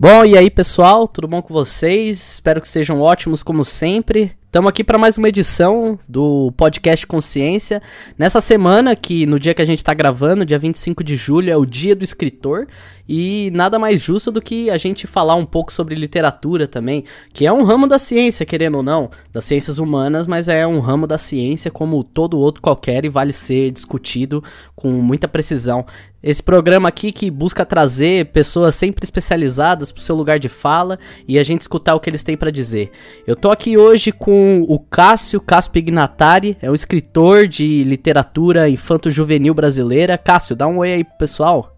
Bom, e aí pessoal, tudo bom com vocês? Espero que estejam ótimos como sempre. Estamos aqui para mais uma edição do podcast Consciência. Nessa semana, que no dia que a gente está gravando, dia 25 de julho, é o dia do escritor. E nada mais justo do que a gente falar um pouco sobre literatura também, que é um ramo da ciência, querendo ou não, das ciências humanas, mas é um ramo da ciência como todo outro qualquer e vale ser discutido com muita precisão. Esse programa aqui que busca trazer pessoas sempre especializadas para o seu lugar de fala e a gente escutar o que eles têm para dizer. Eu tô aqui hoje com o Cássio Caspo Ignatari, é um escritor de literatura infanto-juvenil brasileira. Cássio, dá um oi aí pro pessoal.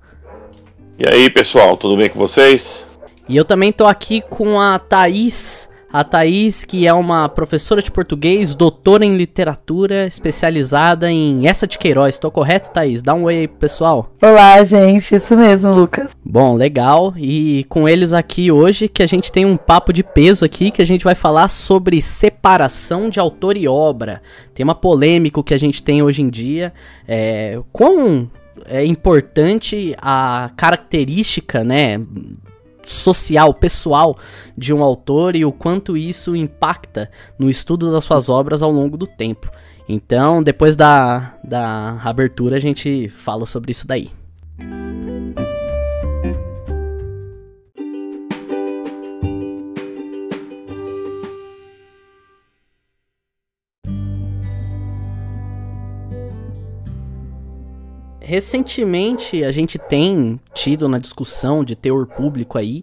E aí, pessoal, tudo bem com vocês? E eu também tô aqui com a Thaís. A Thaís, que é uma professora de português, doutora em literatura, especializada em essa de Queiroz. Tô correto, Thaís? Dá um oi aí pro pessoal. Olá, gente. Isso mesmo, Lucas. Bom, legal. E com eles aqui hoje, que a gente tem um papo de peso aqui, que a gente vai falar sobre separação de autor e obra. Tema polêmico que a gente tem hoje em dia. É, quão é importante a característica, né, social, pessoal de um autor e o quanto isso impacta no estudo das suas obras ao longo do tempo. Então, depois da, da abertura, a gente fala sobre isso daí. Recentemente a gente tem tido na discussão de teor público aí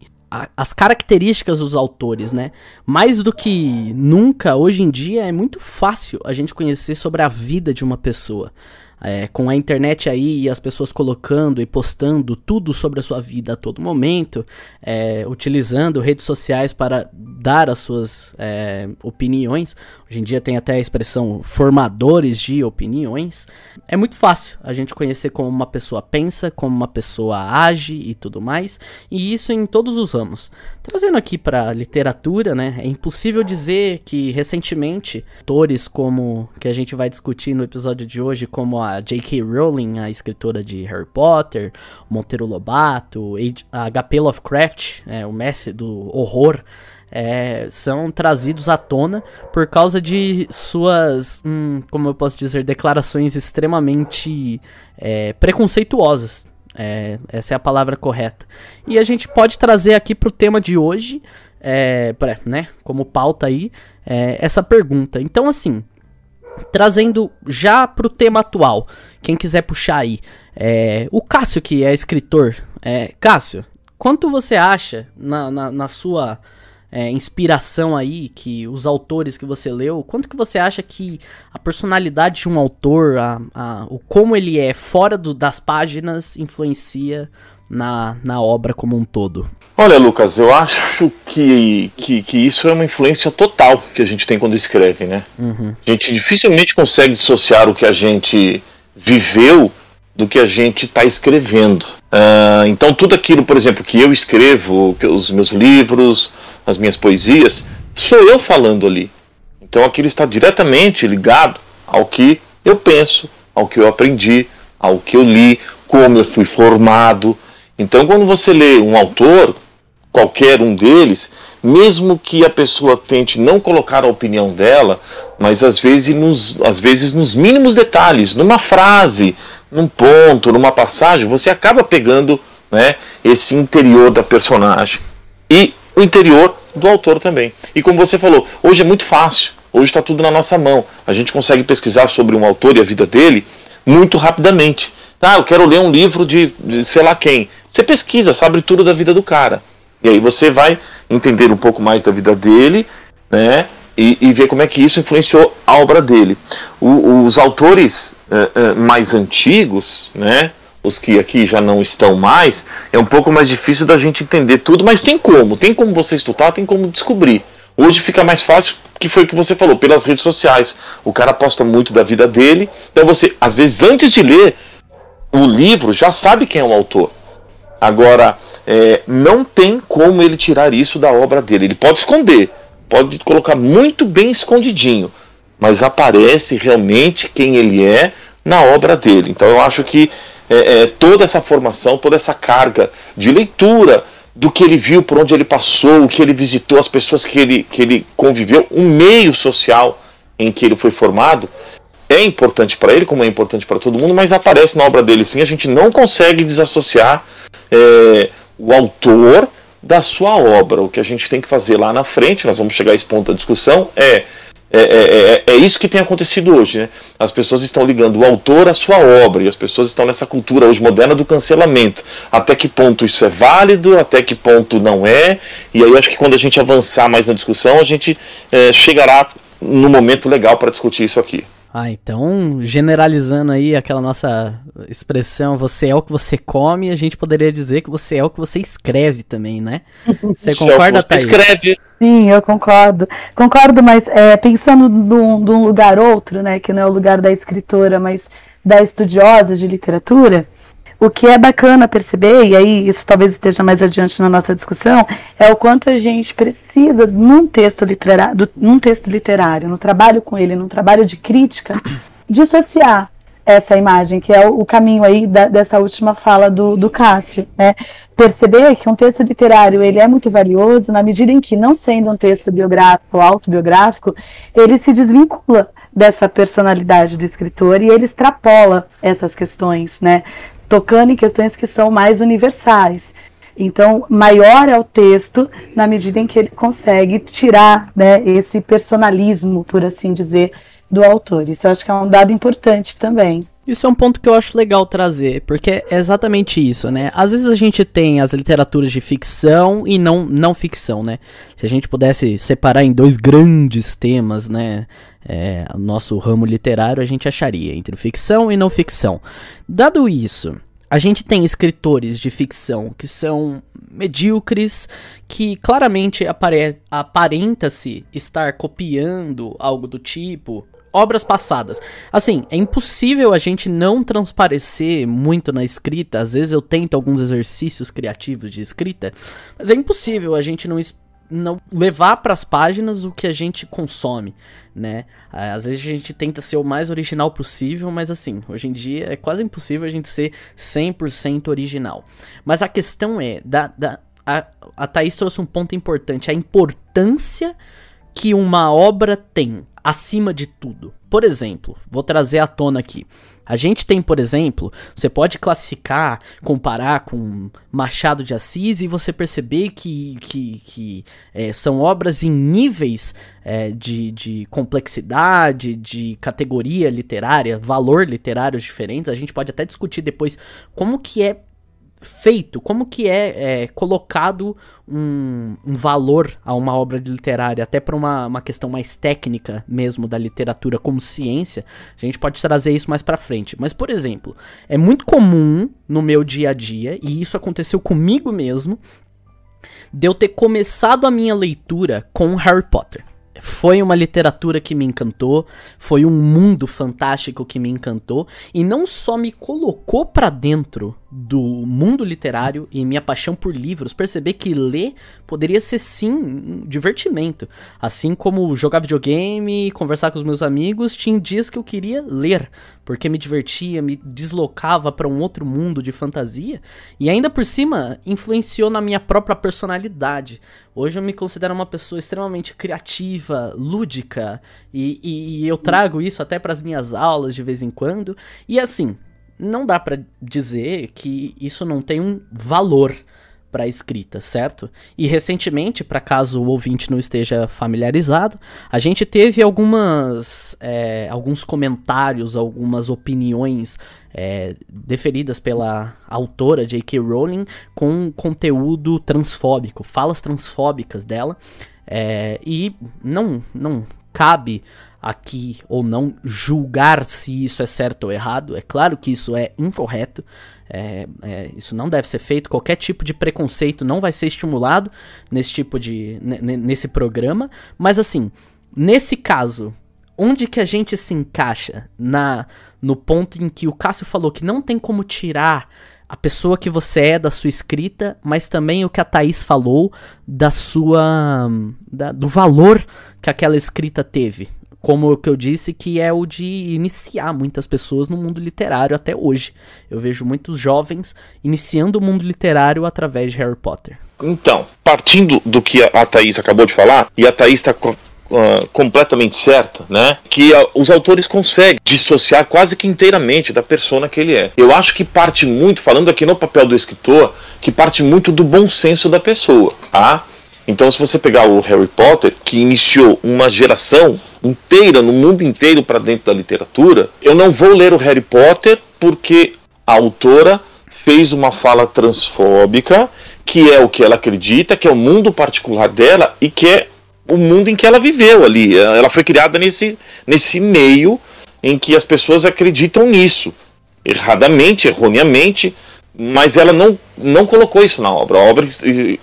as características dos autores, né? Mais do que nunca, hoje em dia é muito fácil a gente conhecer sobre a vida de uma pessoa. É, com a internet aí e as pessoas colocando e postando tudo sobre a sua vida a todo momento, é, utilizando redes sociais para dar as suas é, opiniões. Hoje em dia tem até a expressão formadores de opiniões. É muito fácil a gente conhecer como uma pessoa pensa, como uma pessoa age e tudo mais, e isso em todos os ramos. Trazendo aqui para literatura, né, é impossível dizer que recentemente autores como que a gente vai discutir no episódio de hoje, como a J.K. Rowling, a escritora de Harry Potter, Monteiro Lobato, a H.P. Lovecraft, é, o mestre do horror, é, são trazidos à tona por causa de suas, hum, como eu posso dizer, declarações extremamente é, preconceituosas. É, essa é a palavra correta. E a gente pode trazer aqui para o tema de hoje, é, pra, né, como pauta aí, é, essa pergunta. Então, assim, trazendo já para o tema atual, quem quiser puxar aí, é, o Cássio, que é escritor. É, Cássio, quanto você acha na, na, na sua é, inspiração aí, que os autores que você leu, quanto que você acha que a personalidade de um autor, a, a, o como ele é fora do, das páginas, influencia na, na obra como um todo? Olha, Lucas, eu acho que, que, que, isso é uma influência total que a gente tem quando escreve, né? Uhum. A gente dificilmente consegue dissociar o que a gente viveu do que a gente está escrevendo. Uh, então, tudo aquilo, por exemplo, que eu escrevo, os meus livros, as minhas poesias, sou eu falando ali. Então aquilo está diretamente ligado ao que eu penso, ao que eu aprendi, ao que eu li, como eu fui formado. Então quando você lê um autor, qualquer um deles, mesmo que a pessoa tente não colocar a opinião dela, mas às vezes nos, às vezes nos mínimos detalhes, numa frase, num ponto, numa passagem, você acaba pegando né, esse interior da personagem. E o interior do autor também. E como você falou, hoje é muito fácil, hoje está tudo na nossa mão. A gente consegue pesquisar sobre um autor e a vida dele muito rapidamente. Ah, eu quero ler um livro de, de sei lá quem. Você pesquisa, sabe tudo da vida do cara. E aí você vai entender um pouco mais da vida dele, né? E, e ver como é que isso influenciou a obra dele. O, os autores uh, uh, mais antigos, né? os que aqui já não estão mais, é um pouco mais difícil da gente entender tudo, mas tem como, tem como você estudar, tem como descobrir. Hoje fica mais fácil, que foi o que você falou, pelas redes sociais. O cara posta muito da vida dele, então você, às vezes, antes de ler o livro, já sabe quem é o autor. Agora, é, não tem como ele tirar isso da obra dele. Ele pode esconder, pode colocar muito bem escondidinho, mas aparece realmente quem ele é na obra dele. Então eu acho que é, é, toda essa formação, toda essa carga de leitura, do que ele viu, por onde ele passou, o que ele visitou, as pessoas que ele, que ele conviveu, o meio social em que ele foi formado, é importante para ele, como é importante para todo mundo, mas aparece na obra dele sim. A gente não consegue desassociar é, o autor da sua obra. O que a gente tem que fazer lá na frente, nós vamos chegar a esse ponto da discussão, é é, é, é, é, isso que tem acontecido hoje. Né? As pessoas estão ligando o autor à sua obra e as pessoas estão nessa cultura hoje moderna do cancelamento. Até que ponto isso é válido, até que ponto não é. E aí eu acho que quando a gente avançar mais na discussão, a gente é, chegará no momento legal para discutir isso aqui. Ah, então, generalizando aí aquela nossa expressão, você é o que você come, a gente poderia dizer que você é o que você escreve também, né? Você concorda, é Thaís? escreve. Sim, eu concordo. Concordo, mas é, pensando num, num lugar outro, né, que não é o lugar da escritora, mas da estudiosa de literatura, o que é bacana perceber, e aí isso talvez esteja mais adiante na nossa discussão, é o quanto a gente precisa, num texto literário, num texto literário, no trabalho com ele, num trabalho de crítica, dissociar essa imagem, que é o, caminho aí da, dessa última fala do, do Cássio, né? Perceber que um texto literário ele é muito valioso na medida em que, não sendo um texto biográfico ou autobiográfico, ele se desvincula dessa personalidade do escritor e ele extrapola essas questões, né? Tocando em questões que são mais universais. Então, maior é o texto na medida em que ele consegue tirar né, esse personalismo, por assim dizer, do autor. Isso eu acho que é um dado importante também. Isso é um ponto que eu acho legal trazer, porque é exatamente isso, né? Às vezes a gente tem as literaturas de ficção e não, não ficção, né? Se a gente pudesse separar em dois grandes temas, né? É, nosso ramo literário, a gente acharia entre ficção e não ficção. Dado isso, a gente tem escritores de ficção que são medíocres, que claramente aparenta-se estar copiando algo do tipo, obras passadas. Assim, é impossível a gente não transparecer muito na escrita. Às vezes eu tento alguns exercícios criativos de escrita, mas é impossível a gente não não levar para as páginas o que a gente consome, né? Às vezes a gente tenta ser o mais original possível, mas assim, hoje em dia é quase impossível a gente ser 100% original. Mas a questão é, da, da, a, a Thaís trouxe um ponto importante, a importância que uma obra tem acima de tudo. Por exemplo, vou trazer à tona aqui. A gente tem, por exemplo, você pode classificar, comparar com Machado de Assis e você perceber que, que, que é, são obras em níveis é, de, de complexidade, de categoria literária, valor literário diferentes. A gente pode até discutir depois como que é feito, como que é, é colocado um, um, valor a uma obra literária, até para uma, uma questão mais técnica mesmo da literatura como ciência, a gente pode trazer isso mais para frente. Mas, por exemplo, é muito comum no meu dia a dia, e isso aconteceu comigo mesmo, de eu ter começado a minha leitura com Harry Potter. Foi uma literatura que me encantou, foi um mundo fantástico que me encantou e não só me colocou para dentro do mundo literário e minha paixão por livros, perceber que ler poderia ser sim um divertimento. Assim como jogar videogame, conversar com os meus amigos, tinha dias que eu queria ler, porque me divertia, me deslocava para um outro mundo de fantasia e ainda por cima influenciou na minha própria personalidade. Hoje eu me considero uma pessoa extremamente criativa, lúdica e, e, e eu trago isso até para as minhas aulas de vez em quando. E assim, não dá para dizer que isso não tem um valor para escrita, certo? E recentemente, para caso o ouvinte não esteja familiarizado, a gente teve algumas, é, alguns comentários, algumas opiniões é, deferidas pela autora J.K. Rowling com conteúdo transfóbico, falas transfóbicas dela, é, e não, não cabe aqui ou não julgar se isso é certo ou errado. É claro que isso é incorreto. É, é, isso não deve ser feito. Qualquer tipo de preconceito não vai ser estimulado nesse tipo de nesse programa. Mas assim, nesse caso, onde que a gente se encaixa na no ponto em que o Cássio falou que não tem como tirar a pessoa que você é da sua escrita, mas também o que a Thaís falou da sua da, do valor que aquela escrita teve como o que eu disse, que é o de iniciar muitas pessoas no mundo literário até hoje. Eu vejo muitos jovens iniciando o mundo literário através de Harry Potter. Então, partindo do que a Thaís acabou de falar, e a Thaís está Uh, completamente certa, né? Que uh, os autores conseguem dissociar quase que inteiramente da persona que ele é. Eu acho que parte muito, falando aqui no papel do escritor, que parte muito do bom senso da pessoa, tá? Então, se você pegar o Harry Potter, que iniciou uma geração inteira, no mundo inteiro para dentro da literatura, eu não vou ler o Harry Potter porque a autora fez uma fala transfóbica, que é o que ela acredita, que é o mundo particular dela e que é o mundo em que ela viveu ali. Ela foi criada nesse, nesse meio em que as pessoas acreditam nisso, erradamente, erroneamente, mas ela não, não colocou isso na obra. A obra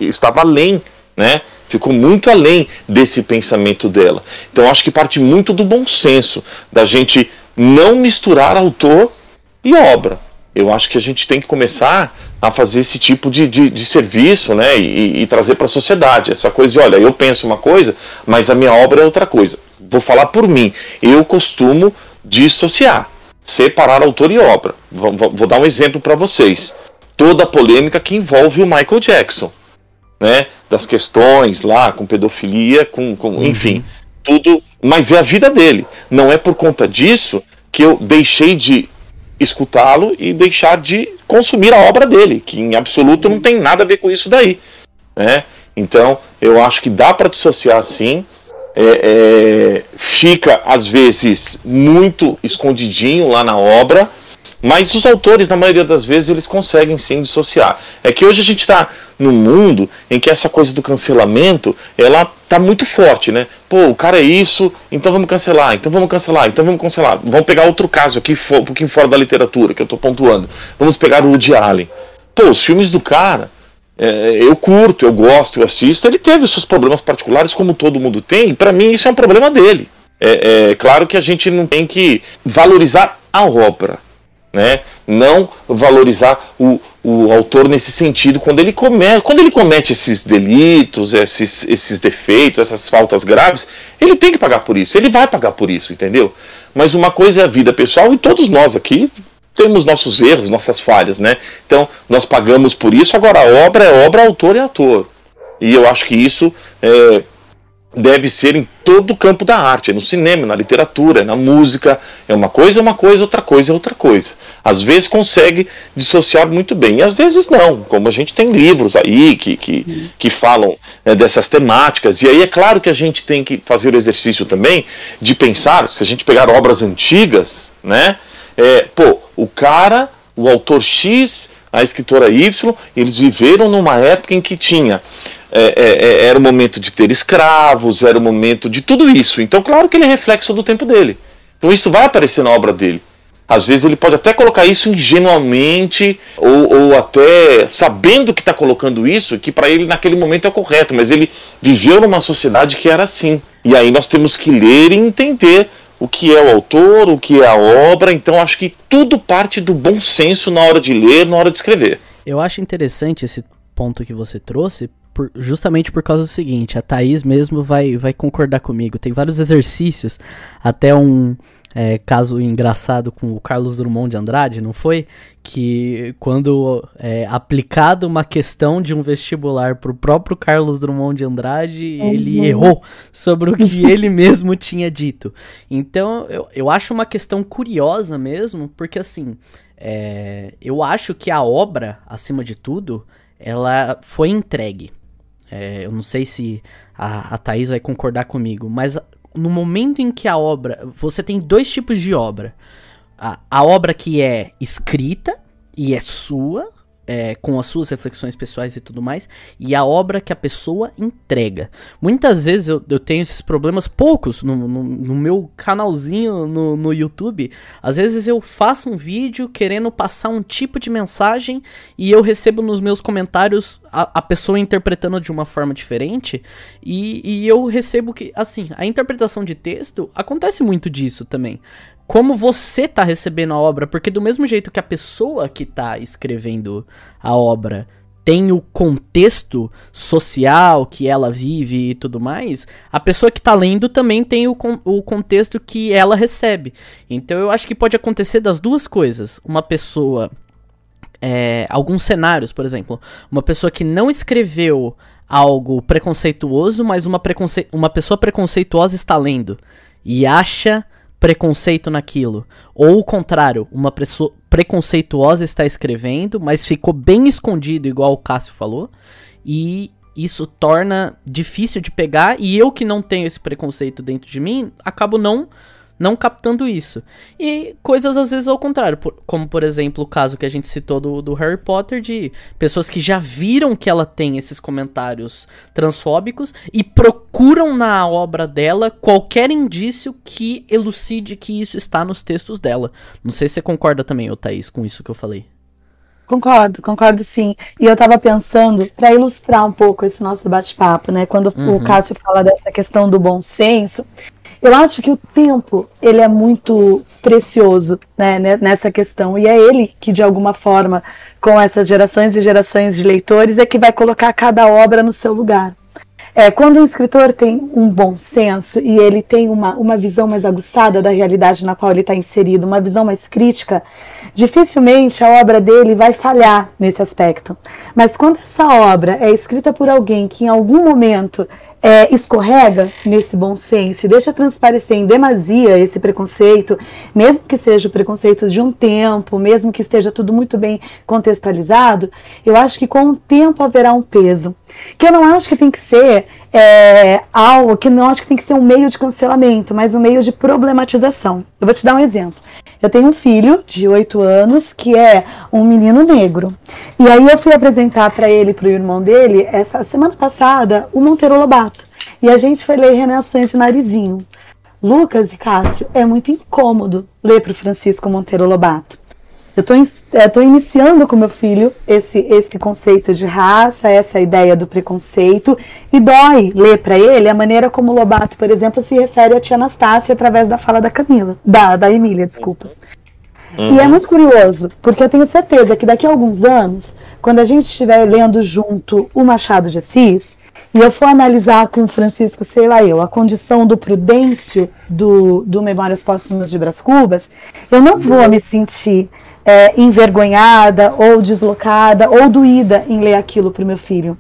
estava além, né? Ficou muito além desse pensamento dela. Então acho que parte muito do bom senso, da gente não misturar autor e obra. Eu acho que a gente tem que começar a fazer esse tipo de, de, de serviço né, e, e trazer para a sociedade. Essa coisa de, olha, eu penso uma coisa, mas a minha obra é outra coisa. Vou falar por mim. Eu costumo dissociar, separar autor e obra. Vou, vou dar um exemplo para vocês. Toda a polêmica que envolve o Michael Jackson. Né, das questões lá com pedofilia, com, com uhum. enfim, tudo, mas é a vida dele. Não é por conta disso que eu deixei de escutá-lo e deixar de consumir a obra dele, que em absoluto não tem nada a ver com isso daí. Né? Então, eu acho que dá para dissociar sim. É, é, fica, às vezes, muito escondidinho lá na obra, mas os autores, na maioria das vezes, eles conseguem sim dissociar. É que hoje a gente está num mundo em que essa coisa do cancelamento, ela tá muito forte, né? Pô, o cara é isso, então vamos cancelar, então vamos cancelar, então vamos cancelar. Vamos pegar outro caso aqui, um pouquinho fora da literatura, que eu tô pontuando. Vamos pegar o Woody Allen. Pô, os filmes do cara, é, eu curto, eu gosto, eu assisto. Ele teve os seus problemas particulares, como todo mundo tem, e para mim isso é um problema dele. É, é claro que a gente não tem que valorizar a obra né? Não valorizar o, o autor nesse sentido quando ele comete, quando ele comete esses delitos, esses, esses defeitos, essas faltas graves, ele tem que pagar por isso, ele vai pagar por isso, entendeu? Mas uma coisa é a vida pessoal e todos nós aqui temos nossos erros, nossas falhas, né? Então nós pagamos por isso. Agora a obra é obra, autor é ator. E eu acho que isso é, deve ser em todo o campo da arte, no cinema, na literatura, na música, é uma coisa é uma coisa, outra coisa é outra coisa. Às vezes consegue dissociar muito bem, e às vezes não, como a gente tem livros aí que, que, que falam né, dessas temáticas, e aí é claro que a gente tem que fazer o exercício também de pensar, se a gente pegar obras antigas, né, é, pô, o cara, o autor X, a escritora Y, eles viveram numa época em que tinha é, é, é, era o momento de ter escravos, era o momento de tudo isso. Então, claro que ele é reflexo do tempo dele. Então, isso vai aparecer na obra dele. Às vezes ele pode até colocar isso ingenuamente, ou, ou até sabendo que está colocando isso, que para ele naquele momento é correto, mas ele viveu numa sociedade que era assim. E aí nós temos que ler e entender o que é o autor, o que é a obra. Então acho que tudo parte do bom senso na hora de ler, na hora de escrever. Eu acho interessante esse ponto que você trouxe, por, justamente por causa do seguinte, a Thaís mesmo vai, vai concordar comigo. Tem vários exercícios, até um é, caso engraçado com o Carlos Drummond de Andrade, não foi? Que quando é, aplicado uma questão de um vestibular para o próprio Carlos Drummond de Andrade, uhum. ele errou sobre o que ele mesmo tinha dito. Então eu, eu acho uma questão curiosa mesmo, porque assim, é, eu acho que a obra, acima de tudo, ela foi entregue. É, eu não sei se a, a Thaís vai concordar comigo, mas no momento em que a obra. Você tem dois tipos de obra. A, a obra que é escrita e é sua, é, com as suas reflexões pessoais e tudo mais, e a obra que a pessoa entrega. Muitas vezes eu, eu tenho esses problemas, poucos, no, no, no, meu canalzinho no, no YouTube. Às vezes eu faço um vídeo querendo passar um tipo de mensagem e eu recebo nos meus comentários a, a pessoa interpretando de uma forma diferente, e, e eu recebo que, assim, a interpretação de texto acontece muito disso também como você tá recebendo a obra, porque do mesmo jeito que a pessoa que tá escrevendo a obra tem o contexto social que ela vive e tudo mais, a pessoa que tá lendo também tem o, o contexto que ela recebe. Então eu acho que pode acontecer das duas coisas. Uma pessoa. É, alguns cenários, por exemplo. Uma pessoa que não escreveu algo preconceituoso, mas uma, preconce uma pessoa preconceituosa está lendo e acha preconceito naquilo. Ou o contrário, uma pessoa preconceituosa está escrevendo, mas ficou bem escondido, igual o Cássio falou, e isso torna difícil de pegar, e eu que não tenho esse preconceito dentro de mim, acabo não não captando isso. E coisas às vezes ao contrário, por, como por exemplo o caso que a gente citou do, do Harry Potter, de pessoas que já viram que ela tem esses comentários transfóbicos e procuram na obra dela qualquer indício que elucide que isso está nos textos dela. Não sei se você concorda também, ô Thaís, com isso que eu falei. Concordo, concordo sim. E eu estava pensando, para ilustrar um pouco esse nosso bate-papo, né? Quando uhum. o Cássio fala dessa questão do bom senso, eu acho que o tempo ele é muito precioso né, nessa questão e é ele que de alguma forma com essas gerações e gerações de leitores é que vai colocar cada obra no seu lugar. É, quando um escritor tem um bom senso e ele tem uma, uma visão mais aguçada da realidade na qual ele está inserido, uma visão mais crítica, dificilmente a obra dele vai falhar nesse aspecto. Mas quando essa obra é escrita por alguém que em algum momento é, escorrega nesse bom senso deixa transparecer em demasia esse preconceito, mesmo que seja o preconceito de um tempo, mesmo que esteja tudo muito bem contextualizado, eu acho que com o tempo haverá um peso. Que eu não acho que tem que ser é, algo, que não acho que tem que ser um meio de cancelamento, mas um meio de problematização. Eu vou te dar um exemplo. Eu tenho um filho de 8 anos que é um menino negro. E aí eu fui apresentar para ele para o irmão dele, essa semana passada, o Monteiro Lobato. E a gente foi ler Renações de Narizinho. Lucas e Cássio, é muito incômodo ler para o Francisco Monteiro Lobato. Eu estou é, iniciando com meu filho esse, esse conceito de raça, essa ideia do preconceito, e dói ler para ele a maneira como Lobato, por exemplo, se refere a tia Anastácia através da fala da Camila, da, da Emília, desculpa. Uhum. E é muito curioso, porque eu tenho certeza que daqui a alguns anos, quando a gente estiver lendo junto o Machado de Assis, e eu for analisar com o Francisco, sei lá eu, a condição do prudêncio do, do Memórias Póstumas de Brás Cubas, eu não vou me sentir é, envergonhada ou deslocada ou doída em ler aquilo para o meu filho.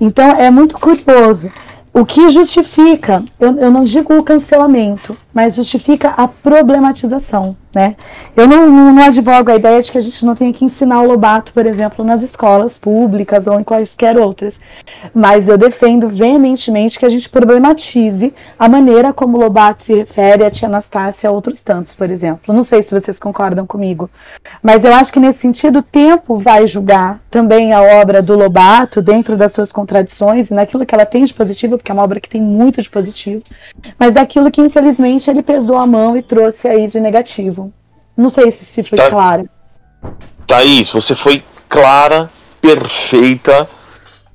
Então é muito curioso. O que justifica, eu, eu não digo o cancelamento, mas justifica a problematização. Né? Eu não, não, não, advogo a ideia de que a gente não tenha que ensinar o Lobato, por exemplo, nas escolas públicas ou em quaisquer outras, mas eu defendo veementemente que a gente problematize a maneira como o Lobato se refere a tia Anastácia e a outros tantos, por exemplo. Não sei se vocês concordam comigo, mas eu acho que nesse sentido o tempo vai julgar também a obra do Lobato dentro das suas contradições e naquilo que ela tem de positivo, porque é uma obra que tem muito de positivo, mas daquilo que infelizmente ele pesou a mão e trouxe aí de negativo. Não sei se, se foi tá, clara. Thaís, você foi clara, perfeita.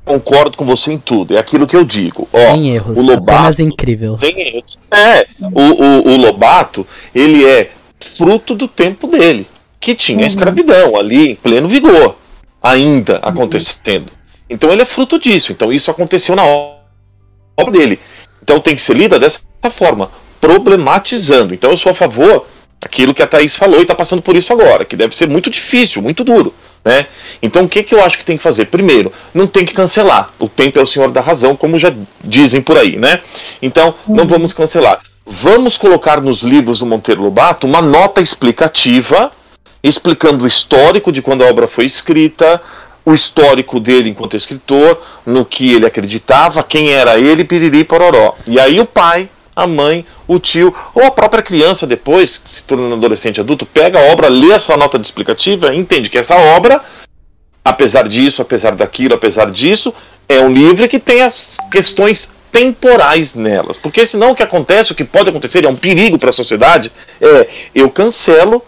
Concordo com você em tudo. É aquilo que eu digo. Ó, sem erros. O Lobato, apenas incrível. Sem erros. É, o, o, o Lobato, ele é fruto do tempo dele, que tinha uhum. escravidão ali em pleno vigor, ainda uhum. acontecendo. Então ele é fruto disso. Então isso aconteceu na obra dele. Então tem que ser lida dessa forma, problematizando. Então eu sou a favor Aquilo que a Thaís falou e está passando por isso agora, que deve ser muito difícil, muito duro. Né? Então o que, que eu acho que tem que fazer? Primeiro, não tem que cancelar. O tempo é o senhor da razão, como já dizem por aí. Né? Então, não uhum. vamos cancelar. Vamos colocar nos livros do Monteiro Lobato uma nota explicativa, explicando o histórico de quando a obra foi escrita, o histórico dele enquanto escritor, no que ele acreditava, quem era ele, piriri pororó. E aí o pai a mãe, o tio ou a própria criança depois, se tornando adolescente adulto, pega a obra, lê essa nota de explicativa, entende que essa obra, apesar disso, apesar daquilo, apesar disso, é um livro que tem as questões temporais nelas. Porque senão o que acontece, o que pode acontecer, é um perigo para a sociedade, é eu cancelo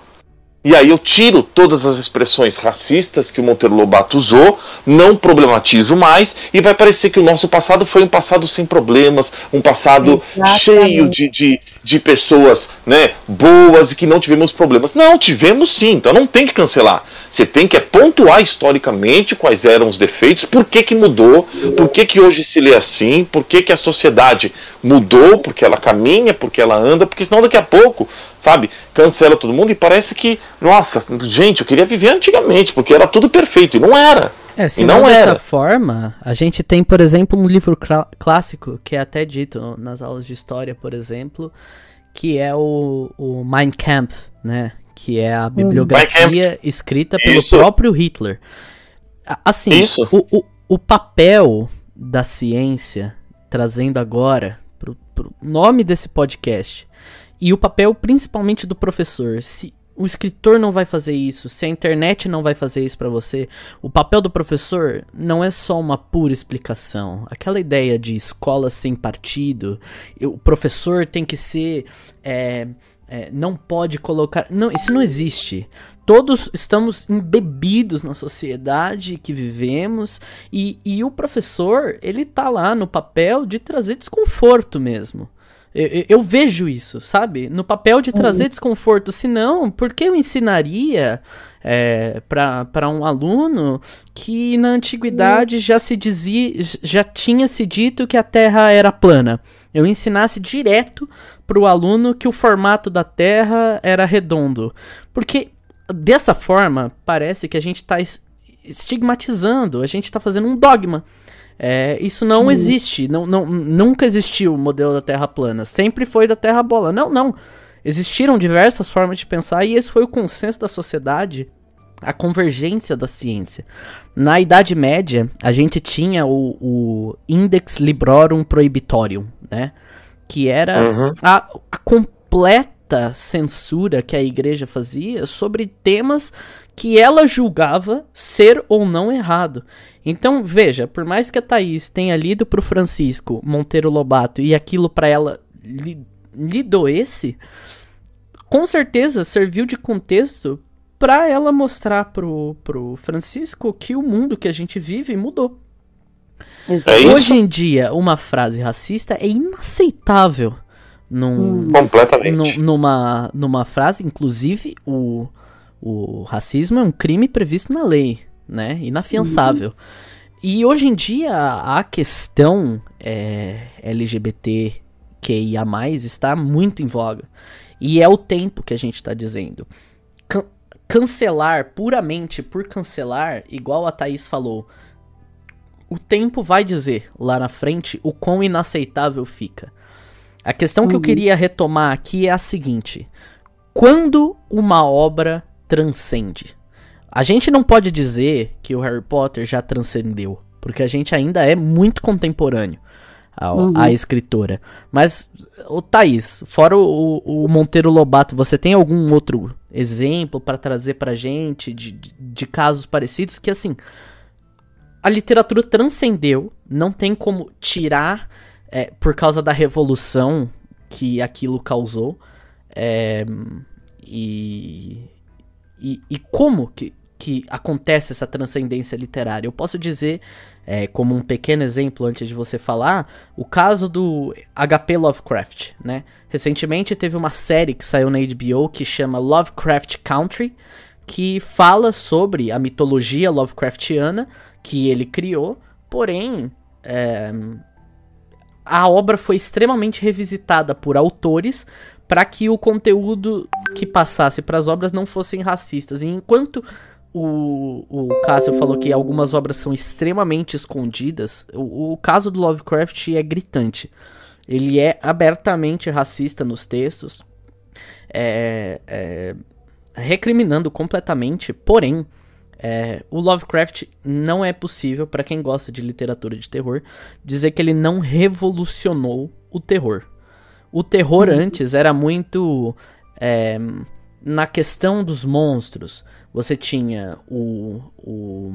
E aí eu tiro todas as expressões racistas que o Monteiro Lobato usou, não problematizo mais, e vai parecer que o nosso passado foi um passado sem problemas, um passado Exatamente. cheio de, de, de pessoas né, boas e que não tivemos problemas. Não, tivemos sim, então não tem que cancelar. Você tem que é, pontuar historicamente quais eram os defeitos, por que, que mudou, por que, que hoje se lê assim, por que, que a sociedade mudou, porque ela caminha, porque ela anda, porque senão daqui a pouco, sabe, cancela todo mundo e parece que, nossa, gente, eu queria viver antigamente, porque era tudo perfeito, e não era. É, se não, não dessa era. forma, a gente tem, por exemplo, um livro clássico, que é até dito nas aulas de história, por exemplo, que é o, o Mein Kampf, né? Que é a hum. bibliografia escrita pelo Isso. próprio Hitler. Assim, o, o, o papel da ciência, trazendo agora pro, pro nome desse podcast, e o papel principalmente do professor, se o escritor não vai fazer isso, se a internet não vai fazer isso para você, o papel do professor não é só uma pura explicação. Aquela ideia de escola sem partido, o professor tem que ser. É, é, não pode colocar. Não, isso não existe. Todos estamos embebidos na sociedade que vivemos e, e o professor, ele tá lá no papel de trazer desconforto mesmo. Eu, eu, vejo isso, sabe? No papel de trazer uhum. desconforto. Se não, por que eu ensinaria é, para um aluno que na antiguidade uhum. já se dizia, já tinha se dito que a Terra era plana? Eu ensinasse direto para o aluno que o formato da Terra era redondo. Porque dessa forma, parece que a gente está estigmatizando, a gente está fazendo um dogma. É, isso não hum. existe. Não, não, nunca existiu o modelo da Terra plana. Sempre foi da Terra bola. Não, não. Existiram diversas formas de pensar e esse foi o consenso da sociedade, a convergência da ciência. Na Idade Média, a gente tinha o, o Index Librorum Prohibitorium, né? Que era uhum. a, a completa censura que a igreja fazia sobre temas que ela julgava ser ou não errado. Então, veja, por mais que a Thaís tenha lido pro Francisco Monteiro Lobato e aquilo para ela lhe, lhe doesse, com certeza serviu de contexto para ela mostrar pro, pro Francisco que o mundo que a gente vive mudou. É Hoje em dia, uma frase racista é inaceitável. Num, hum. Completamente. Num, numa, numa frase, inclusive, o, o racismo é um crime previsto na lei né? Inafiançável. Uhum. E hoje em dia a questão é, LGBTQIA+, está muito em voga. E é o tempo que a gente está dizendo. Can cancelar puramente por cancelar, igual a Thaís falou, o tempo vai dizer lá na frente o quão inaceitável fica. A questão uhum. que eu uhum. queria retomar aqui é a seguinte: quando uma obra transcende? A gente não pode dizer que o Harry Potter já transcendeu, porque a gente ainda é muito contemporâneo à, uhum. à escritora. Mas, o Thaís, fora o, o, Monteiro Lobato, você tem algum outro exemplo para trazer pra gente de, de, de casos parecidos que, assim, a literatura transcendeu, não tem como tirar é, por causa da revolução que aquilo causou. É, e, e, e, como que, que acontece essa transcendência literária. Eu posso dizer, é, como um pequeno exemplo antes de você falar, o caso do HP Lovecraft, né? Recentemente teve uma série que saiu na HBO que chama Lovecraft Country, que fala sobre a mitologia Lovecraftiana que ele criou, porém é, a obra foi extremamente revisitada por autores para que o conteúdo que passasse para as obras não fossem racistas. E enquanto o, o Cássio falou que algumas obras são extremamente escondidas. O, o, caso do Lovecraft é gritante. Ele é abertamente racista nos textos, é, é, recriminando completamente. Porém, é, o Lovecraft não é possível, para quem gosta de literatura de terror, dizer que ele não revolucionou o terror. O terror uhum. antes era muito é, na questão dos monstros você tinha o, o,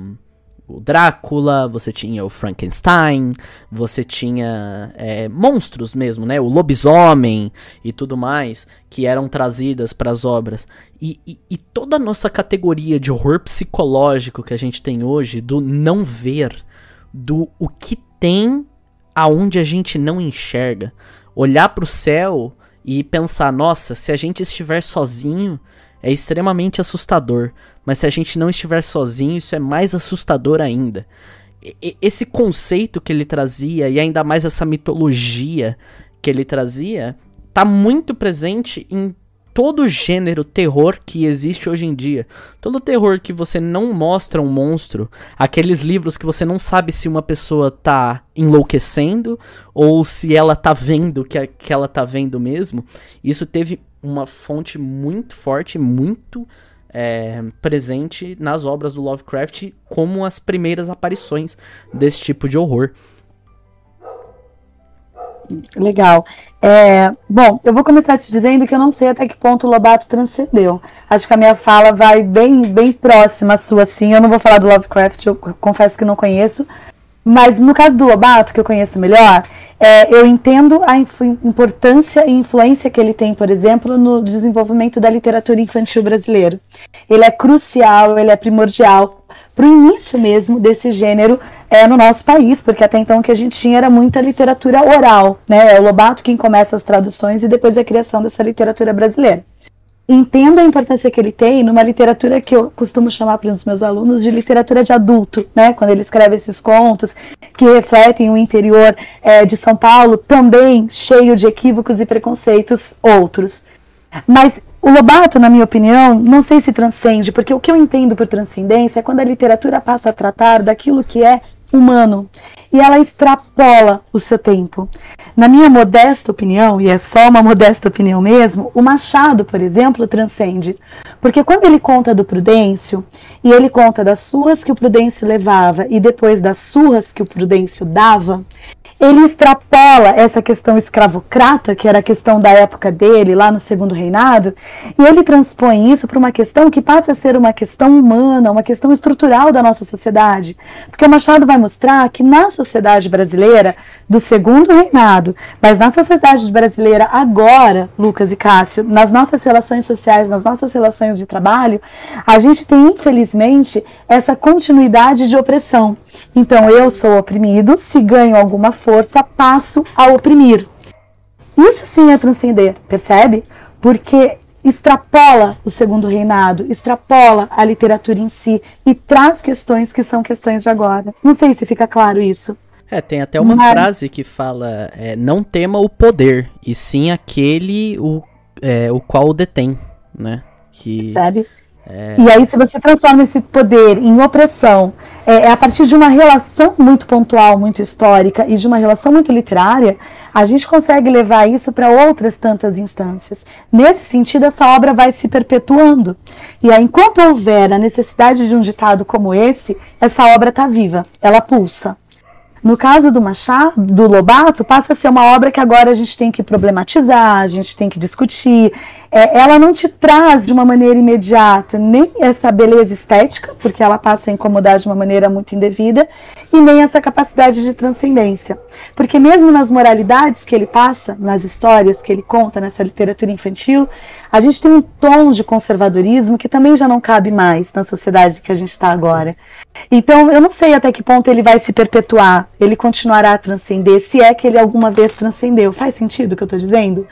o Drácula, você tinha o Frankenstein, você tinha é, monstros mesmo, né? O lobisomem e tudo mais, que eram trazidas para as obras. E, e, e toda a nossa categoria de horror psicológico que a gente tem hoje, do não ver, do o que tem aonde a gente não enxerga. Olhar para o céu e pensar, nossa, se a gente estiver sozinho, é extremamente assustador. Mas se a gente não estiver sozinho, isso é mais assustador ainda. E, esse conceito que ele trazia, e ainda mais essa mitologia que ele trazia, tá muito presente em todo gênero terror que existe hoje em dia. Todo terror que você não mostra um monstro, aqueles livros que você não sabe se uma pessoa tá enlouquecendo ou se ela tá vendo que, que ela tá vendo mesmo. Isso teve uma fonte muito forte, muito é, presente nas obras do Lovecraft como as primeiras aparições desse tipo de horror. Legal. É, bom, eu vou começar te dizendo que eu não sei até que ponto o Lobato transcendeu. Acho que a minha fala vai bem, bem próxima à sua, sim. Eu não vou falar do Lovecraft, eu confesso que não conheço. Mas no caso do Lobato, que eu conheço melhor, é, eu entendo a importância e influência que ele tem, por exemplo, no desenvolvimento da literatura infantil brasileira. Ele é crucial, ele é primordial para o início mesmo desse gênero é, no nosso país, porque até então o que a gente tinha era muita literatura oral, né? É o Lobato quem começa as traduções e depois a criação dessa literatura brasileira. Entendo a importância que ele tem numa literatura que eu costumo chamar para os meus alunos de literatura de adulto, né? Quando ele escreve esses contos que refletem o interior é, de São Paulo, também cheio de equívocos e preconceitos outros. Mas o Lobato, na minha opinião, não sei se transcende, porque o que eu entendo por transcendência é quando a literatura passa a tratar daquilo que é humano e ela extrapola o seu tempo. Na minha modesta opinião, e é só uma modesta opinião mesmo, o Machado, por exemplo, transcende. Porque quando ele conta do Prudêncio, e ele conta das surras que o Prudêncio levava e depois das surras que o Prudêncio dava, ele extrapola essa questão escravocrata, que era a questão da época dele, lá no Segundo Reinado, e ele transpõe isso para uma questão que passa a ser uma questão humana, uma questão estrutural da nossa sociedade. Porque o Machado vai mostrar que na sociedade brasileira, do Segundo Reinado, mas na sociedade brasileira agora, Lucas e Cássio, nas nossas relações sociais, nas nossas relações de trabalho, a gente tem, infelizmente, essa continuidade de opressão. Então, eu sou oprimido, se ganho alguma força, passo a oprimir. Isso sim é transcender, percebe? Porque extrapola o segundo reinado, extrapola a literatura em si e traz questões que são questões de agora. Não sei se fica claro isso. É, tem até uma Mas... frase que fala: é, não tema o poder, e sim aquele o, é, o qual o detém, né? Que... Sabe? É... E aí, se você transforma esse poder em opressão, é, é, a partir de uma relação muito pontual, muito histórica e de uma relação muito literária, a gente consegue levar isso para outras tantas instâncias. Nesse sentido, essa obra vai se perpetuando. E aí, enquanto houver a necessidade de um ditado como esse, essa obra está viva, ela pulsa. No caso do Machado, do Lobato, passa a ser uma obra que agora a gente tem que problematizar, a gente tem que discutir. É, ela não te traz de uma maneira imediata nem essa beleza estética, porque ela passa a incomodar de uma maneira muito indevida, e nem essa capacidade de transcendência. Porque mesmo nas moralidades que ele passa, nas histórias que ele conta nessa literatura infantil, a gente tem um tom de conservadorismo que também já não cabe mais na sociedade que a gente está agora. Então, eu não sei até que ponto ele vai se perpetuar, ele continuará a transcender, se é que ele alguma vez transcendeu. Faz sentido o que eu estou dizendo?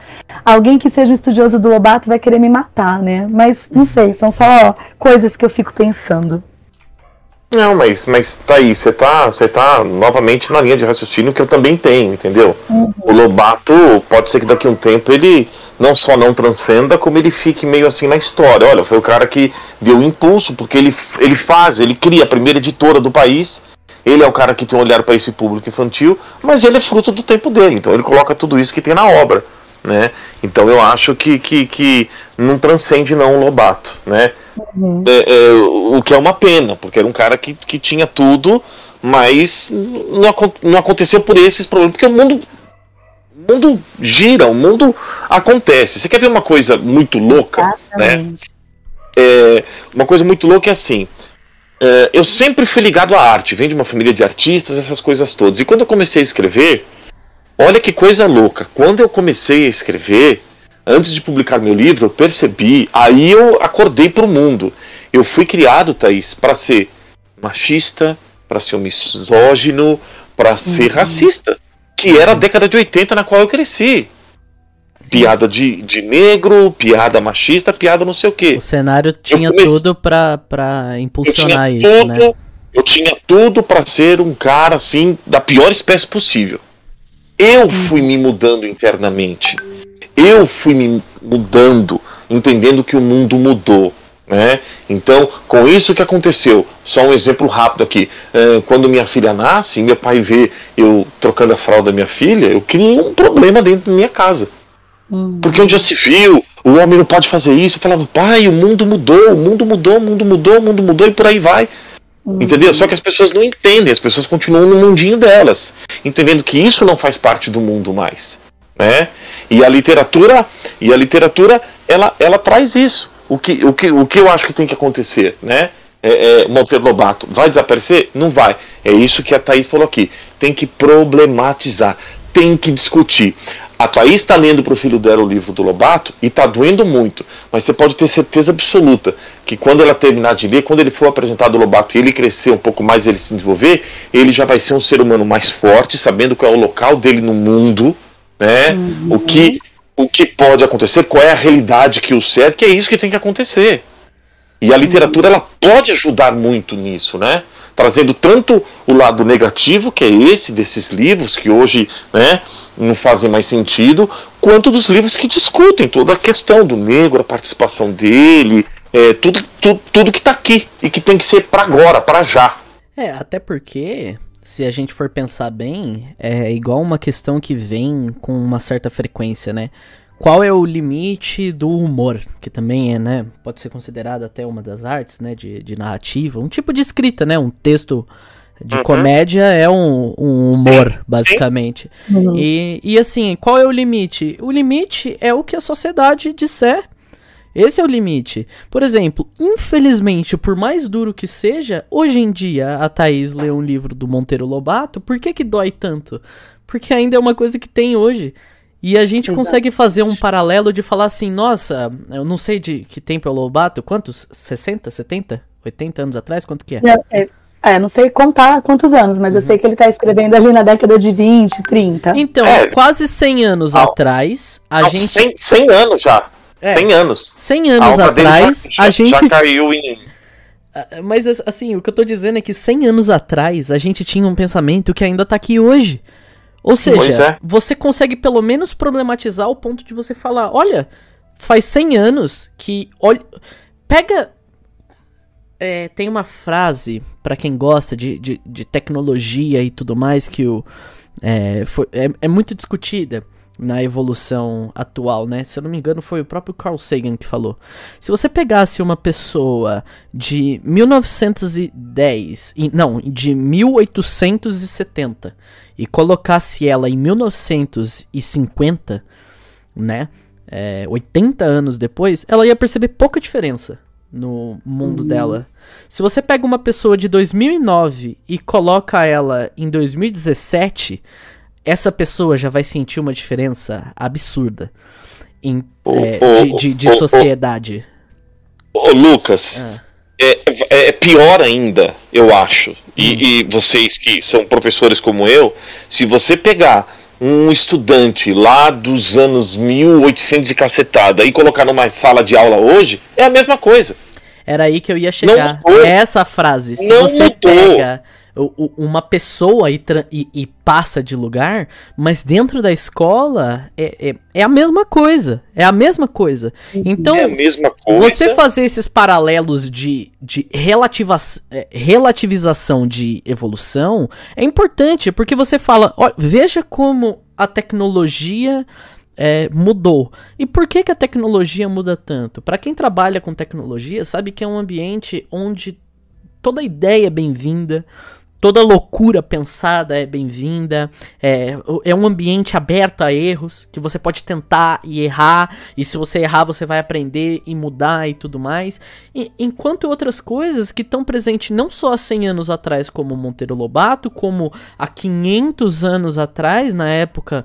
Alguém que seja um estudioso do Lobato vai querer me matar, né? Mas não sei, são só coisas que eu fico pensando. Não, mas, mas tá aí, você tá, você tá novamente na linha de raciocínio que eu também tenho, entendeu? Uhum. O Lobato, pode ser que daqui a um tempo ele não só não transcenda, como ele fique meio assim na história. Olha, foi o cara que deu o impulso, porque ele, ele faz, ele cria a primeira editora do país, ele é o cara que tem um olhar para esse público infantil, mas ele é fruto do tempo dele, então ele coloca tudo isso que tem na obra. Né? Então eu acho que, que, que não transcende não o Lobato, né? Uhum. É, é, o que é uma pena, porque era um cara que, que tinha tudo, mas não, não aconteceu por esses problemas, porque o mundo, o mundo gira, o mundo acontece. Você quer ver uma coisa muito louca, né? Exatamente. né? É, uma coisa muito louca é assim. é, eu sempre fui ligado à arte, venho de uma família de artistas, essas coisas todas. E quando eu comecei a escrever, olha que coisa louca. Quando eu comecei a escrever, antes de publicar meu livro, eu percebi, aí eu acordei para o mundo. Eu fui criado, Thaís, para ser machista, para ser um misógino, para ser uhum. racista, que era a década de 80 na qual eu cresci. Piada de, de negro, piada machista, piada não sei o quê. O cenário tinha comecei... tudo pra, pra impulsionar isso, tudo, né? Eu tinha tudo para ser um cara, assim, da pior espécie possível. Eu hum. fui me mudando internamente. Eu fui me mudando, entendendo que o mundo mudou. Né? Então, com isso que aconteceu, só um exemplo rápido aqui. É, quando minha filha nasce, meu pai vê eu trocando a fralda da minha filha, eu criei um problema dentro da minha casa. Uhum. Porque onde já se viu, o homem não pode fazer isso. Eu falava, pai, o mundo mudou, o mundo mudou, o mundo mudou, o mundo mudou e por aí vai. Uhum. Entendeu? Só que as pessoas não entendem, as pessoas continuam no mundinho delas, entendendo que isso não faz parte do mundo mais. Né? E a literatura, e a literatura ela, ela traz isso. O que, o, que, o que eu acho que tem que acontecer, né? É, é, Monteiro Lobato vai desaparecer? Não vai. É isso que a Thaís falou aqui. Tem que problematizar, tem que discutir. A Thaís está lendo para o filho dela o livro do Lobato e está doendo muito, mas você pode ter certeza absoluta que quando ela terminar de ler, quando ele for apresentado o Lobato e ele crescer um pouco mais, ele se desenvolver, ele já vai ser um ser humano mais forte, sabendo qual é o local dele no mundo, né? Uhum. O que o que pode acontecer, qual é a realidade que o cerca, que é isso que tem que acontecer. E a literatura ela pode ajudar muito nisso, né? trazendo tanto o lado negativo, que é esse desses livros que hoje né, não fazem mais sentido, quanto dos livros que discutem toda a questão do negro, a participação dele, é, tudo, tudo, tudo que está aqui e que tem que ser para agora, para já. É, até porque se a gente for pensar bem, é igual uma questão que vem com uma certa frequência, né? Qual é o limite do humor, que também é, né, pode ser considerado até uma das artes, né, de, de narrativa, um tipo de escrita, né, um texto de uhum. comédia é um, um humor, sim, basicamente. Sim. Uhum. E, e assim, qual é o limite? O limite é o que a sociedade disser. Esse é o limite. Por exemplo, infelizmente, por mais duro que seja, hoje em dia a Thaís lê um livro do Monteiro Lobato, por que que dói tanto? Porque ainda é uma coisa que tem hoje. E a gente Exato. consegue fazer um paralelo de falar assim, nossa, eu não sei de que tempo é o Lobato, quantos? 60, 70, 80 anos atrás? Quanto que é? É, é não sei contar quantos anos, mas uhum. eu sei que ele está escrevendo ali na década de 20, 30. Então, é. quase 100 anos atrás, a não, gente... 100, 100 anos já. É, 100 anos. 100 anos a atrás, já, a gente... Já caiu em... Ah, mas assim, o que eu tô dizendo é que 100 anos atrás a gente tinha um pensamento que ainda tá aqui hoje. Ou seja, é. você consegue pelo menos problematizar o ponto de você falar: olha, faz 100 anos que. Olha, pega. É, tem uma frase, para quem gosta de, de, de, tecnologia e tudo mais, que o, é, foi, é, é muito discutida na evolução atual, né? Se eu não me engano, foi o próprio Carl Sagan que falou. Se você pegasse uma pessoa de 1910, não, de 1870 e colocasse ela em 1950, né? É, 80 anos depois, ela ia perceber pouca diferença no mundo uhum. dela. Se você pega uma pessoa de 2009 e coloca ela em 2017, essa pessoa já vai sentir uma diferença absurda em, é, de, de, de sociedade. Ô, Lucas, ah. é, é, é, pior ainda, eu acho. E, hum. e vocês que são professores como eu, se você pegar um estudante lá dos anos 1800 e cacetada e colocar numa sala de aula hoje, é a mesma coisa. Era aí que eu ia chegar. É essa frase. Se não você mudou. pega uma pessoa e, e, e, passa de lugar, mas dentro da escola é, é, é, a mesma coisa. É a mesma coisa. Então, é a mesma coisa. você fazer esses paralelos de, de relativa, é, relativização de evolução é importante, porque você fala, ó, veja como a tecnologia é, mudou. E por que, que a tecnologia muda tanto? Para quem trabalha com tecnologia, sabe que é um ambiente onde toda ideia é bem-vinda, Toda loucura pensada é bem-vinda. É, é um ambiente aberto a erros, que você pode tentar e errar. E se você errar, você vai aprender e mudar e tudo mais. E, enquanto outras coisas que estão presentes não só há 100 anos atrás, como Monteiro Lobato, como há 500 anos atrás, na época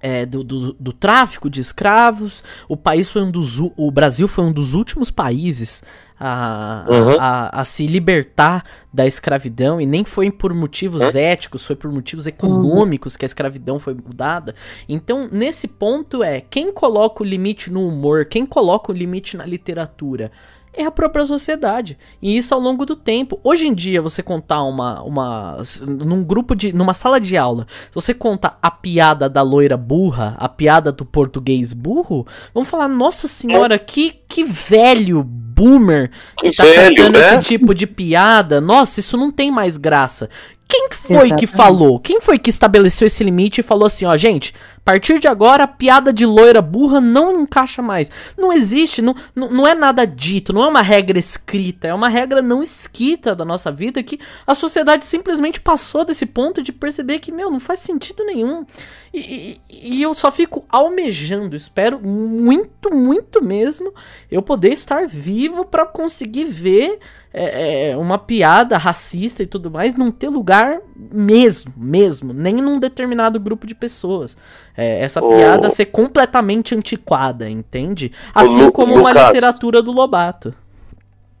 é, do, do, do, tráfico de escravos. O país foi um dos o Brasil foi um dos últimos países a, uhum. a, a, se libertar da escravidão e nem foi por motivos uhum. éticos, foi por motivos econômicos que a escravidão foi mudada. Então, nesse ponto é quem coloca o limite no humor, quem coloca o limite na literatura é a própria sociedade. E isso ao longo do tempo. Hoje em dia, você contar uma. uma num grupo de. numa sala de aula, se você conta a piada da loira burra, a piada do português burro, vamos falar, nossa senhora, é. que, que velho boomer que, que tá velho, né? esse tipo de piada. Nossa, isso não tem mais graça. Quem foi Exatamente. que falou? Quem foi que estabeleceu esse limite e falou assim, ó, gente, a partir de agora a piada de loira burra não encaixa mais. Não existe, não, não, é nada dito, não é uma regra escrita, é uma regra não escrita da nossa vida que a sociedade simplesmente passou desse ponto de perceber que, meu, não faz sentido nenhum. E, e, e eu só fico almejando, espero muito, muito mesmo eu poder estar vivo para conseguir ver é, é, uma piada racista e tudo mais não ter lugar mesmo, mesmo, nem num determinado grupo de pessoas. É, essa ô, piada ser completamente antiquada, entende? Assim como Lucas, uma literatura do Lobato.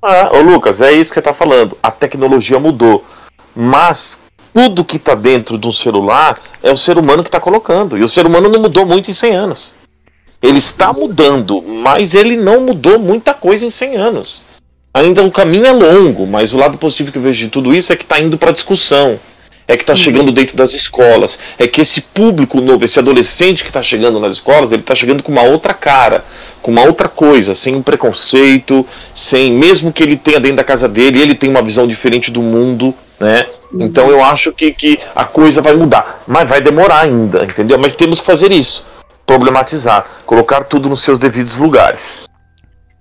Ah, ô Lucas, é isso que você tá falando. A tecnologia mudou. Mas tudo que tá dentro de um celular é o ser humano que tá colocando. E o ser humano não mudou muito em 100 anos. Ele está mudando, mas ele não mudou muita coisa em 100 anos ainda o caminho é longo, mas o lado positivo que eu vejo de tudo isso é que está indo para discussão. É que está uhum. chegando dentro das escolas. É que esse público novo, esse adolescente que está chegando nas escolas, ele está chegando com uma outra cara, com uma outra coisa, sem um preconceito, sem mesmo que ele tenha dentro da casa dele, ele tem uma visão diferente do mundo, né? Uhum. Então eu acho que, que a coisa vai mudar, mas vai demorar ainda, entendeu? Mas temos que fazer isso, problematizar, colocar tudo nos seus devidos lugares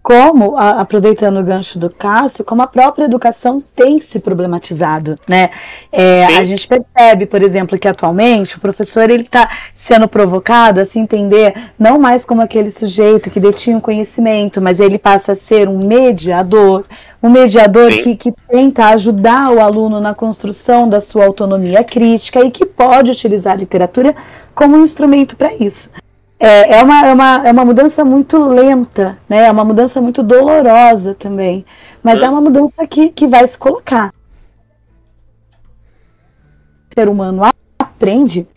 como, a, aproveitando o gancho do Cássio, como a própria educação tem se problematizado, né? É, a gente percebe, por exemplo, que atualmente o professor ele está sendo provocado a se entender não mais como aquele sujeito que detinha o conhecimento, mas ele passa a ser um mediador, um mediador que, que tenta ajudar o aluno na construção da sua autonomia crítica e que pode utilizar a literatura como um instrumento para isso é, é, uma, é, uma, é uma mudança muito lenta, né? É uma mudança muito dolorosa também. Mas é, uma mudança que, que vai se colocar. O ser humano aprende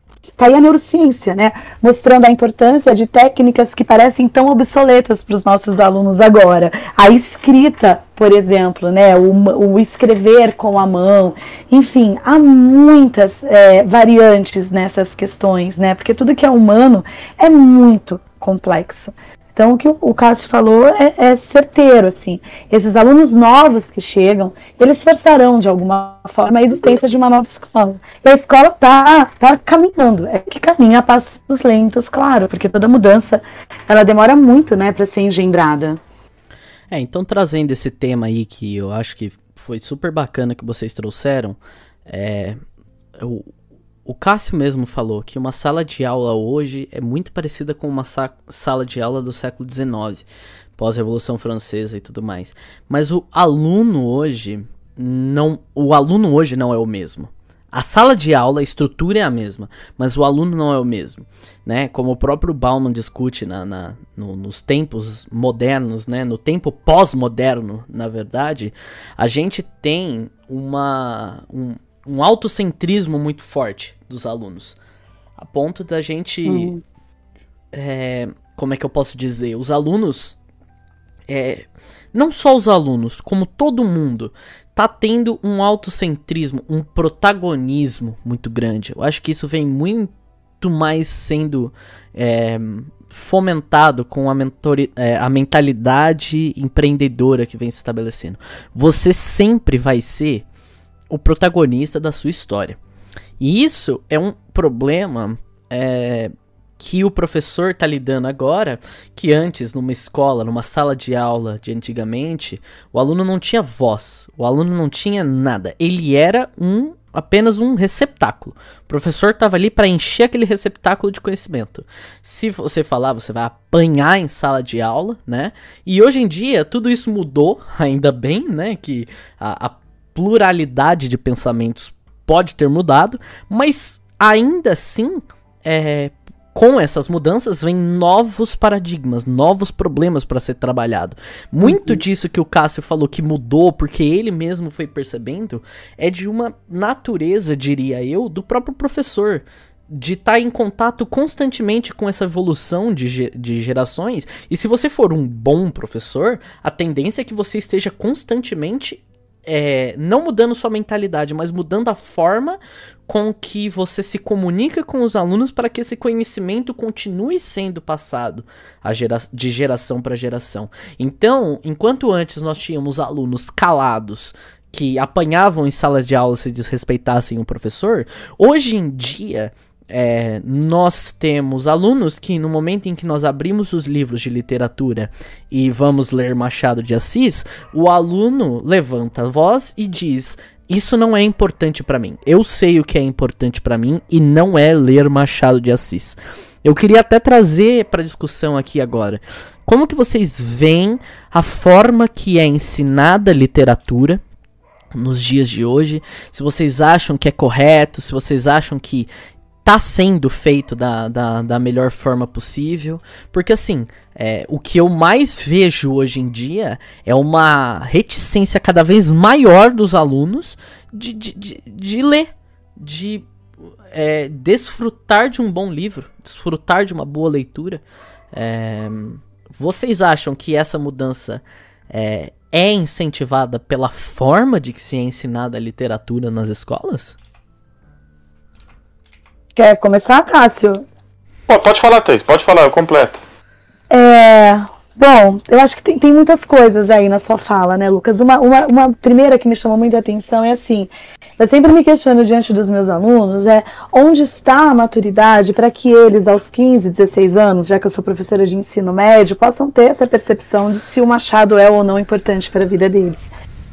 Está aí a neurociência, né? Mostrando a importância de técnicas que parecem tão obsoletas para os nossos alunos agora. A escrita, por exemplo, né? O, o escrever com a mão. Enfim, há muitas é, variantes nessas questões, né? Porque tudo que é humano é muito complexo. Então, o que o Cássio falou é, é, certeiro, assim. Esses alunos novos que chegam, eles forçarão, de alguma forma, a existência de uma nova escola. E a escola está tá caminhando. É que caminha a passos lentos, claro, porque toda mudança, ela demora muito, né, para ser engendrada. É, então, trazendo esse tema aí, que eu acho que foi super bacana que vocês trouxeram, é, o, o Cássio mesmo falou que uma sala de aula hoje é muito parecida com uma sa sala de aula do século XIX, pós-revolução francesa e tudo mais. Mas o aluno hoje não, o aluno hoje não é o mesmo. A sala de aula, a estrutura é a mesma, mas o aluno não é o mesmo, né? Como o próprio Bauman discute na, na no, nos tempos modernos, né? No tempo pós-moderno, na verdade, a gente tem uma um, um autocentrismo muito forte dos alunos. A ponto da gente. Uhum. É, como é que eu posso dizer? Os alunos. É, não só os alunos, como todo mundo, tá tendo um autocentrismo, um protagonismo muito grande. Eu acho que isso vem muito mais sendo é, fomentado com a, mentori, é, a mentalidade empreendedora que vem se estabelecendo. Você sempre vai ser o protagonista da sua história. E isso é um problema é, que o professor está lidando agora, que antes, numa escola, numa sala de aula de antigamente, o aluno não tinha voz, o aluno não tinha nada. Ele era um apenas um receptáculo. O professor estava ali para encher aquele receptáculo de conhecimento. Se você falar, você vai apanhar em sala de aula, né? E hoje em dia tudo isso mudou, ainda bem, né? Que a, a pluralidade de pensamentos pode ter mudado, mas ainda assim, é, com essas mudanças vem novos paradigmas, novos problemas para ser trabalhado. Muito uhum. disso que o Cássio falou que mudou porque ele mesmo foi percebendo é de uma natureza, diria eu, do próprio professor. De estar tá em contato constantemente com essa evolução de, de gerações. E se você for um bom professor, a tendência é que você esteja constantemente é, não mudando sua mentalidade, mas mudando a forma com que você se comunica com os alunos para que esse conhecimento continue sendo passado gera de geração para geração. Então, enquanto antes nós tínhamos alunos calados que apanhavam em sala de aula se desrespeitassem o professor, hoje em dia é, nós temos alunos que, no momento em que nós abrimos os livros de literatura e vamos ler Machado de Assis, o aluno levanta a voz e diz: Isso não é importante para mim. Eu sei o que é importante para mim e não é ler Machado de Assis. Eu queria até trazer para discussão aqui agora. Como que vocês veem a forma que é ensinada a literatura nos dias de hoje? Se vocês acham que é correto, se vocês acham que tá sendo feito da, da, da melhor forma possível. Porque assim, é, o que eu mais vejo hoje em dia é uma reticência cada vez maior dos alunos de, de, de, de ler, de é, desfrutar de um bom livro, desfrutar de uma boa leitura. É, vocês acham que essa mudança é, é incentivada pela forma de que se é ensinada a literatura nas escolas? Quer começar, Cássio? Pô, pode falar, Thais, pode falar, eu completo. É, bom, eu acho que tem, tem muitas coisas aí na sua fala, né, Lucas? Uma, uma, uma primeira que me chamou muita atenção é assim: eu sempre me questiono diante dos meus alunos é onde está a maturidade para que eles, aos 15, 16 anos, já que eu sou professora de ensino médio, possam ter essa percepção de se o Machado é ou não importante para a vida deles.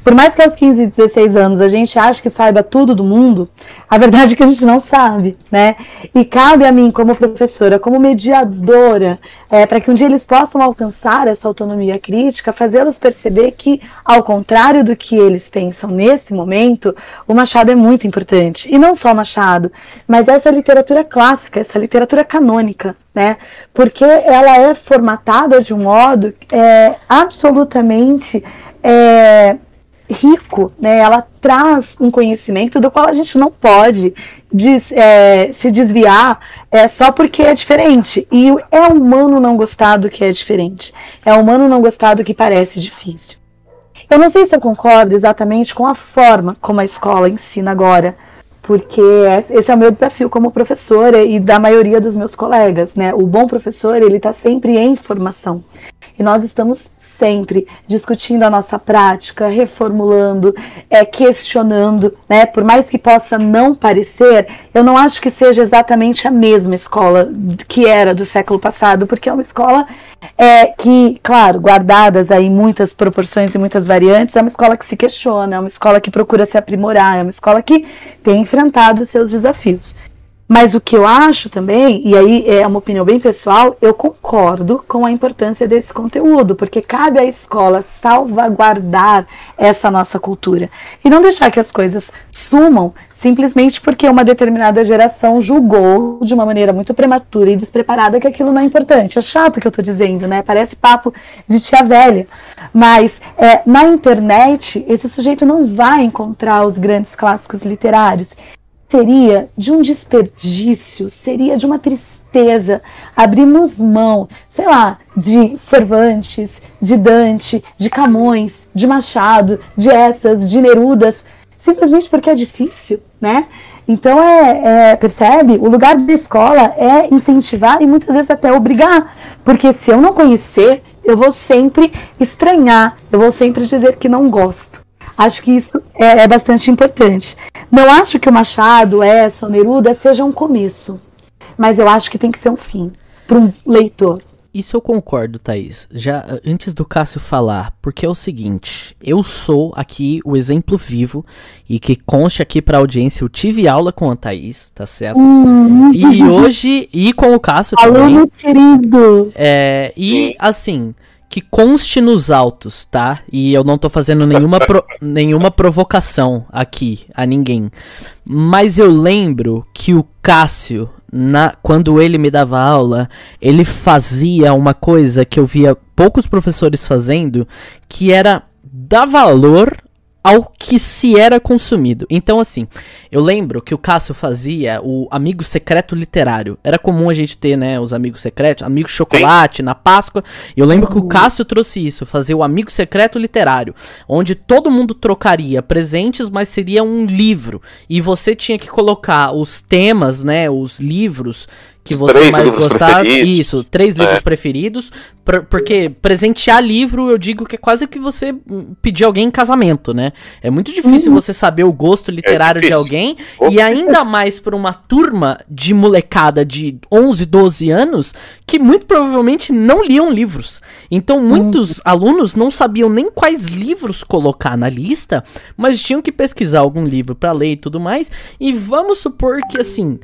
Por mais que aos 15, 16 anos a gente ache que saiba tudo do mundo, a verdade é que a gente não sabe, né? E cabe a mim, como professora, como mediadora, é, para que um dia eles possam alcançar essa autonomia crítica, fazê-los perceber que, ao contrário do que eles pensam nesse momento, o Machado é muito importante. E não só o Machado, mas essa literatura clássica, essa literatura canônica, né? Porque ela é formatada de um modo é, absolutamente. É, rico, né? Ela traz um conhecimento do qual a gente não pode des, é, se desviar é, só porque é diferente. E é humano não gostar do que é diferente. É humano não gostar do que parece difícil. Eu não sei se eu concordo exatamente com a forma como a escola ensina agora, porque esse é o meu desafio como professora e da maioria dos meus colegas, né? O bom professor, ele está sempre em formação. E nós estamos sempre discutindo a nossa prática, reformulando, é, questionando, né? Por mais que possa não parecer, eu não acho que seja exatamente a mesma escola que era do século passado, porque é uma escola é, que, claro, guardadas aí muitas proporções e muitas variantes, é uma escola que se questiona, é uma escola que procura se aprimorar, é uma escola que tem enfrentado seus desafios. Mas o que eu acho também, e aí é uma opinião bem pessoal, eu concordo com a importância desse conteúdo, porque cabe à escola salvaguardar essa nossa cultura e não deixar que as coisas sumam simplesmente porque uma determinada geração julgou de uma maneira muito prematura e despreparada que aquilo não é importante. É chato o que eu estou dizendo, né? Parece papo de tia velha. Mas é, na internet, esse sujeito não vai encontrar os grandes clássicos literários seria de um desperdício, seria de uma tristeza abrirmos mão, sei lá, de Cervantes, de Dante, de Camões, de Machado, de essas, de Nerudas, simplesmente porque é difícil, né? Então é, é, percebe? O lugar da escola é incentivar e muitas vezes até obrigar, porque se eu não conhecer, eu vou sempre estranhar, eu vou sempre dizer que não gosto. Acho que isso é, é bastante importante. Não acho que o Machado, essa, o Neruda seja um começo, mas eu acho que tem que ser um fim para um leitor. isso eu concordo, Thaís. Já antes do Cássio falar, porque é o seguinte, eu sou aqui o exemplo vivo e que conste aqui pra audiência, eu tive aula com a Thaís, tá certo? Uhum. E hoje, e com o Cássio Aluno também. querido. É, e assim, que conste nos autos, tá? E eu não tô fazendo nenhuma, pro, nenhuma provocação aqui a ninguém. Mas eu lembro que o Cássio, na, quando ele me dava aula, ele fazia uma coisa que eu via poucos professores fazendo, que era dar valor ao que se era consumido. Então, assim, eu lembro que o Cássio fazia o amigo secreto literário. Era comum a gente ter, né, os amigos secretos, amigo chocolate Sim. na Páscoa. Eu lembro que o Cássio trouxe isso, fazer o amigo secreto literário, onde todo mundo trocaria presentes, mas seria um livro. E você tinha que colocar os temas, né, os livros que você três mais gostasse. Isso, três livros é. preferidos. porque presentear livro, eu digo que é quase que você pedir alguém em casamento, né? É muito difícil uhum. você saber o gosto literário é de alguém. E ainda mais por uma turma de molecada de 11, 12 anos que muito provavelmente não liam livros. Então muitos uhum. alunos não sabiam nem quais livros colocar na lista, mas tinham que pesquisar algum livro para ler e tudo mais. E vamos supor que assim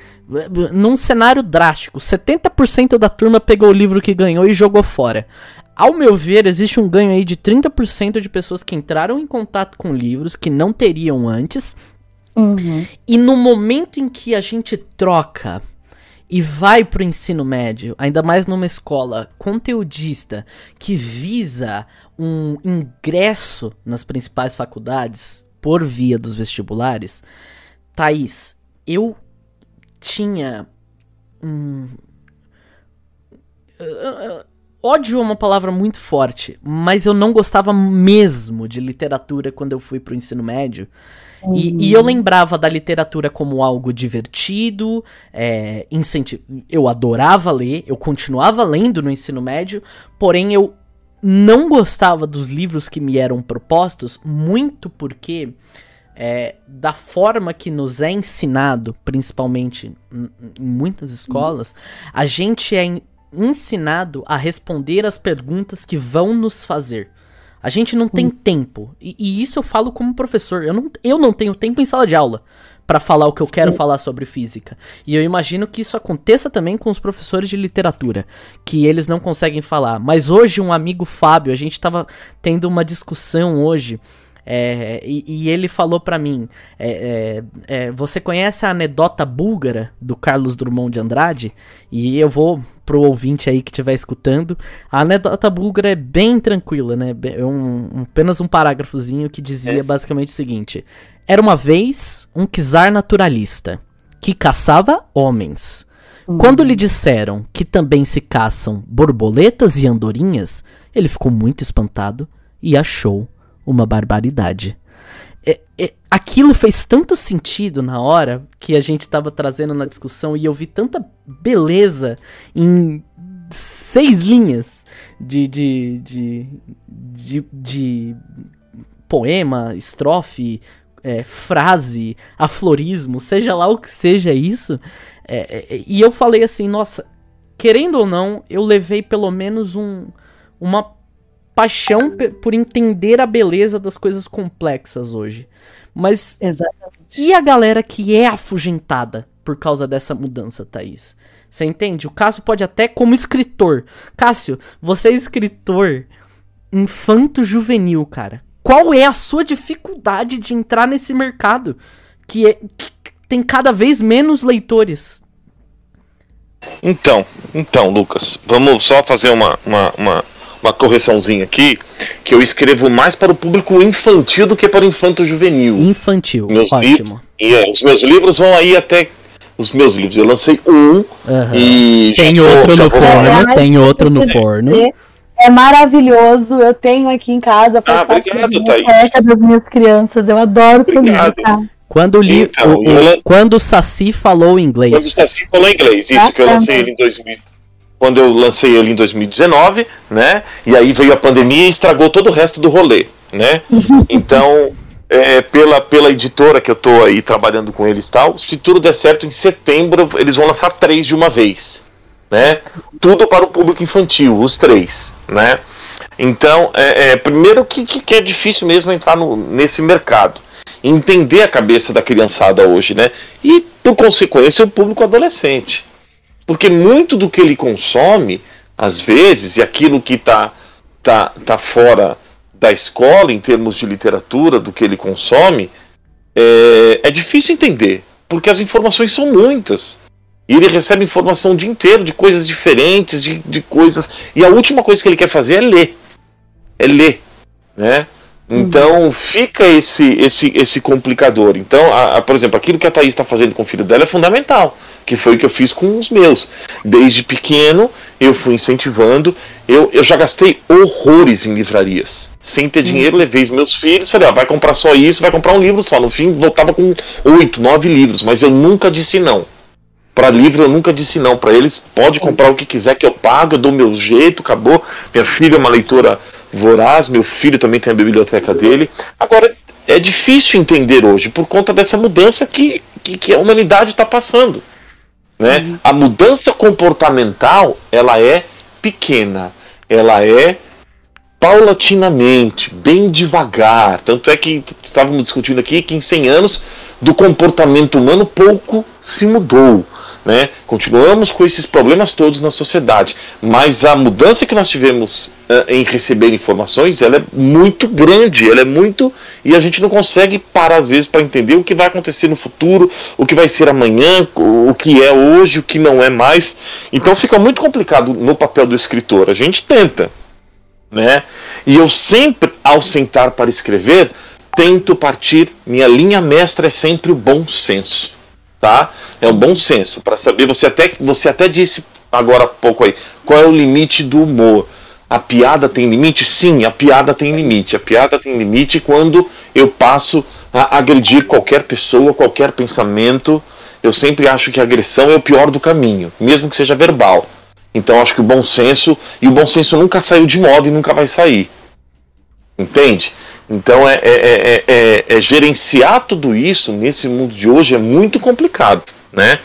num cenário drástico, 70% da turma pegou o livro que ganhou e jogou fora. Ao meu ver, existe um ganho aí de 30% de pessoas que entraram em contato com livros que não teriam antes. Uhum. E no momento em que a gente troca e vai pro ensino médio, ainda mais numa escola conteudista que visa um ingresso nas principais faculdades por via dos vestibulares, Thaís, eu tinha um. ódio é uma palavra muito forte, mas eu não gostava mesmo de literatura quando eu fui pro ensino médio. Uhum. E, e, eu lembrava da literatura como algo divertido, é, eu adorava ler, eu continuava lendo no ensino médio, porém eu não gostava dos livros que me eram propostos, muito porque é, da forma que nos é ensinado, principalmente em, muitas escolas, a gente é ensinado a responder as perguntas que vão nos fazer. A gente não tem tempo. E, e, isso eu falo como professor. Eu não, eu não tenho tempo em sala de aula para falar o que eu quero falar sobre física. E eu imagino que isso aconteça também com os professores de literatura, que eles não conseguem falar. Mas hoje um amigo Fábio, a gente tava tendo uma discussão hoje é, e, e, ele falou para mim: é, é, é, Você conhece a anedota búlgara do Carlos Drummond de Andrade? E eu vou pro ouvinte aí que estiver escutando. A anedota búlgara é bem tranquila, né? É um, um, apenas um parágrafozinho que dizia é. basicamente o seguinte: Era uma vez um czar naturalista que caçava homens. Hum. Quando lhe disseram que também se caçam borboletas e andorinhas, ele ficou muito espantado e achou uma barbaridade. É, é, aquilo fez tanto sentido na hora que a gente estava trazendo na discussão e eu vi tanta beleza em seis linhas de, de, de, de, de poema, estrofe, é, frase, aflorismo, seja lá o que seja isso. É, é, e eu falei assim, nossa, querendo ou não, eu levei pelo menos um, uma paixão por entender a beleza das coisas complexas hoje. Mas. Exatamente. E a galera que é afugentada por causa dessa mudança, Thaís? Você entende? O Cássio pode até, como escritor. Cássio, você é escritor infanto-juvenil, cara. Qual é a sua dificuldade de entrar nesse mercado? Que, é, que tem cada vez menos leitores. Então, então, Lucas, vamos só fazer uma, uma, uma uma correçãozinha aqui, que eu escrevo mais para o público infantil do que para o infanto juvenil. Infantil, meus ótimo. É, os meus livros vão aí até os meus livros. Eu lancei um uhum. e tem outro no forno, tem outro no forno. É maravilhoso, eu tenho aqui em casa para ah, obrigado, das minhas crianças. Eu adoro livro, tá? Quando, li, então, o, o, quando o Saci falou inglês. Quando o Saci falou inglês, isso, ah, que eu lancei ele em 2000 quando eu lancei ele em 2019, né? E aí veio a pandemia e estragou todo o resto do rolê, né? Então, é, pela, pela editora que eu tô aí trabalhando com eles tal, se tudo der certo, em setembro eles vão lançar três de uma vez. né? Tudo para o público infantil, os três, né? Então, é, é primeiro que, que, é difícil mesmo entrar no, nesse mercado, entender a cabeça da criançada hoje, né? E, por consequência, o público adolescente. Porque muito do que ele consome, às vezes, e aquilo que está tá, tá fora da escola, em termos de literatura, do que ele consome, é, é difícil entender, porque as informações são muitas. E ele recebe informação o dia inteiro de coisas diferentes, de, de coisas. E a última coisa que ele quer fazer é ler. É ler. Né? Então fica esse, esse, esse complicador. Então, a, a, por exemplo, aquilo que a Thaís está fazendo com o filho dela é fundamental, que foi o que eu fiz com os meus. Desde pequeno eu fui incentivando. Eu, eu já gastei horrores em livrarias. Sem ter dinheiro, levei os meus filhos, falei, ó, vai comprar só isso, vai comprar um livro só. No fim, voltava com oito, nove livros, mas eu nunca disse não. Para livro eu nunca disse não para eles. Pode comprar o que quiser que eu pago, eu dou meu jeito, acabou. Minha filha é uma leitora voraz, meu filho também tem a biblioteca dele. Agora, é difícil entender hoje por conta dessa mudança que, que, que a humanidade está passando. Né? Uhum. A mudança comportamental ela é pequena, ela é paulatinamente, bem devagar. Tanto é que estávamos discutindo aqui que em 100 anos do comportamento humano pouco se mudou. Né? Continuamos com esses problemas todos na sociedade, mas a mudança que nós tivemos uh, em receber informações, ela é muito grande, ela é muito e a gente não consegue parar às vezes para entender o que vai acontecer no futuro, o que vai ser amanhã, o que é hoje, o que não é mais. Então fica muito complicado no papel do escritor. A gente tenta, né? E eu sempre, ao sentar para escrever, tento partir. Minha linha mestra é sempre o bom senso tá? É um bom senso para saber. Você até, você até disse agora há pouco aí qual é o limite do humor. A piada tem limite? Sim, a piada tem limite. A piada tem limite quando eu passo a agredir qualquer pessoa, qualquer pensamento. Eu sempre acho que a agressão é o pior do caminho, mesmo que seja verbal. Então acho que o bom senso, e o bom senso nunca saiu de moda e nunca vai sair. Entende? Então é, é, é, é, gerenciar tudo isso nesse mundo de hoje é muito complicado, né?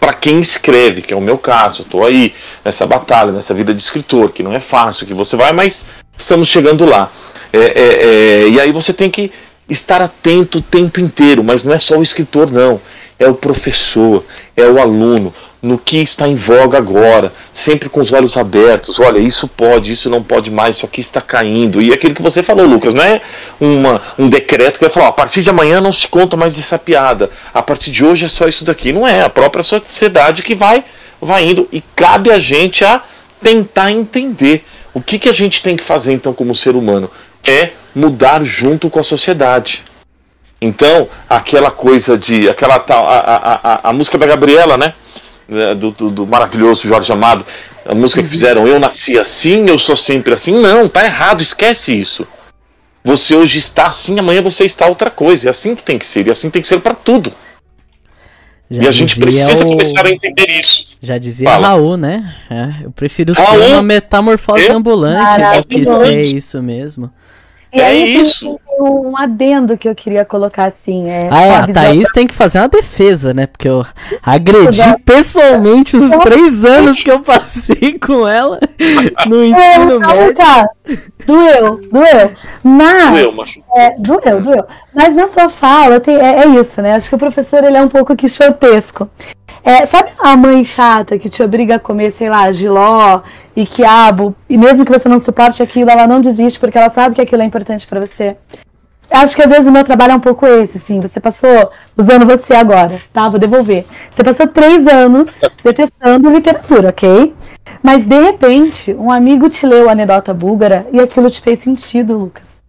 Para quem escreve, que é o meu caso, eu estou aí nessa batalha, nessa vida de escritor, que não é fácil, que você vai, mas estamos chegando lá. e aí você tem que estar atento o tempo inteiro, mas não é só o escritor, não. É o professor, é o aluno, no que está em voga agora, sempre com os olhos abertos. Olha, isso pode, isso não pode mais, isso aqui está caindo. E aquilo que você falou, Lucas, não é uma, um decreto que vai falar: a partir de amanhã não se conta mais essa piada, a partir de hoje é só isso daqui. Não é, a própria sociedade que vai, vai indo e cabe a gente a tentar entender. O que, que a gente tem que fazer então como ser humano? É mudar junto com a sociedade. Então, aquela coisa de. aquela tal. A, a, a, a música da Gabriela, né? Né, do, do, do, maravilhoso Jorge Amado, a música que fizeram Eu Nasci Assim, Eu Sou Sempre Assim. Não, tá errado, esquece isso. Você hoje está assim, amanhã você está outra coisa. É assim que tem que ser, e assim tem que ser para tudo. Já e a gente precisa o... começar a entender isso. Já dizia Fala. Raul, né? É, eu prefiro Raul, ser uma metamorfose ambulante do que ser isso mesmo. E é aí isso. Tem um adendo que eu queria colocar assim. É, ah, é, a Thaís tem que fazer uma defesa, né? Porque eu agredi pessoalmente os três anos que eu passei com ela no ensino médio. Tá. Doeu, doeu. Mas, doeu, macho. É, doeu, doeu. Mas na sua fala tem, é, é, isso, né? Acho que o professor ele é um pouco quixotesco. É, sabe a mãe chata que te obriga a comer, sei lá, giló e quiabo, e mesmo que você não suporte aquilo, ela não desiste porque ela sabe que aquilo é importante para você? Acho que às vezes o meu trabalho é um pouco esse, sim. Você passou, usando você agora, tá? Vou devolver. Você passou três anos detestando literatura, ok? Mas de repente, um amigo te leu a anedota búlgara e aquilo te fez sentido, Lucas.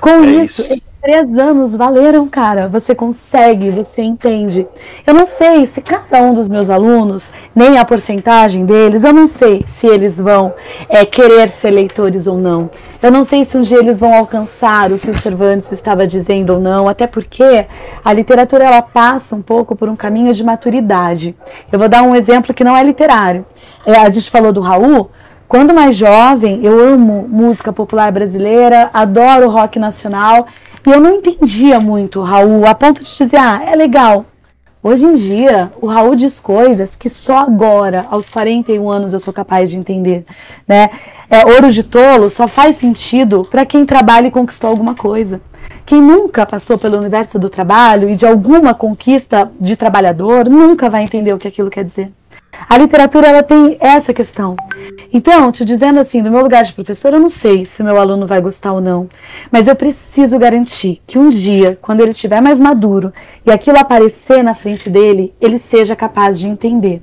Com é isso, isso, três anos valeram, cara. Você consegue, você entende. Eu não sei se cada um dos meus alunos, nem a porcentagem deles, eu não sei se eles vão é, querer ser leitores ou não. Eu não sei se um dia eles vão alcançar o que o Cervantes estava dizendo ou não, até porque a literatura ela passa um pouco por um caminho de maturidade. Eu vou dar um exemplo que não é literário. É, a gente falou do Raul. Quando mais jovem, eu amo música popular brasileira, adoro rock nacional e eu não entendia muito Raul, a ponto de dizer, ah, é legal. Hoje em dia, o Raul diz coisas que só agora, aos 41 anos, eu sou capaz de entender. Né? É, ouro de tolo só faz sentido para quem trabalha e conquistou alguma coisa. Quem nunca passou pelo universo do trabalho e de alguma conquista de trabalhador nunca vai entender o que aquilo quer dizer. A literatura ela tem essa questão. Então, te dizendo assim, do meu lugar de professor, eu não sei se meu aluno vai gostar ou não, mas eu preciso garantir que um dia, quando ele estiver mais maduro e aquilo aparecer na frente dele, ele seja capaz de entender.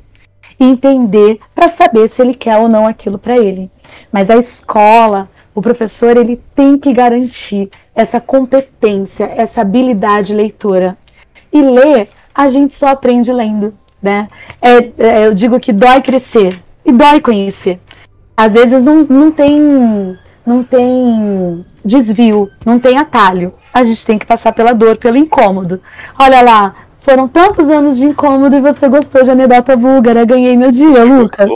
E entender para saber se ele quer ou não aquilo para ele. Mas a escola, o professor, ele tem que garantir essa competência, essa habilidade leitora. E ler, a gente só aprende lendo né? É, é, eu digo que dói crescer e dói conhecer. Às vezes não, não tem não tem desvio, não tem atalho. A gente tem que passar pela dor, pelo incômodo. Olha lá, foram tantos anos de incômodo e você gostou de anedota búlgara. Ganhei meu dia, Lucas.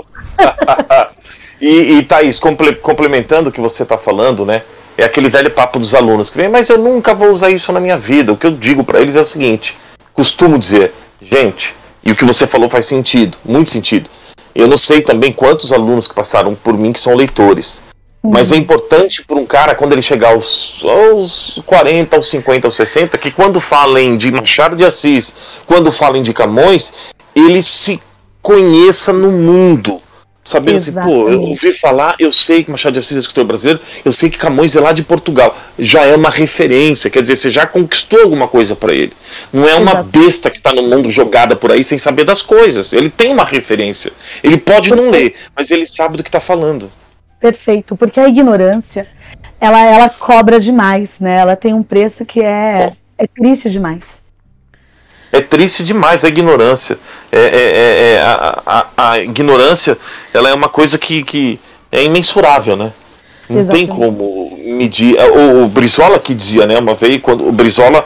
e, e Thaís, complementando o que você está falando, né? É aquele velho papo dos alunos que vem, mas eu nunca vou usar isso na minha vida. O que eu digo para eles é o seguinte: costumo dizer, gente, e o que você falou faz sentido, muito sentido. Eu não sei também quantos alunos que passaram por mim que são leitores. Uhum. Mas é importante para um cara, quando ele chegar aos, aos 40, aos 50, aos 60, que quando falem de Machado de Assis, quando falem de Camões, ele se conheça no mundo. Sabendo assim, pô, eu ouvi falar, eu sei que Machado de Assis é escritor brasileiro, eu sei que Camões é lá de Portugal. Já é uma referência, quer dizer, você já conquistou alguma coisa para ele. Não é uma Exatamente. besta que está no mundo jogada por aí sem saber das coisas. Ele tem uma referência. Ele pode Perfeito. não ler, mas ele sabe do que está falando. Perfeito, porque a ignorância, ela, ela cobra demais, né? Ela tem um preço que é, é triste demais é triste demais a ignorância. É, é, é, é a, a, a, ignorância ela é uma coisa que, que é imensurável, né? Não Exatamente. tem como medir. É, o, o, Brizola que dizia, né, uma vez, quando o Brizola,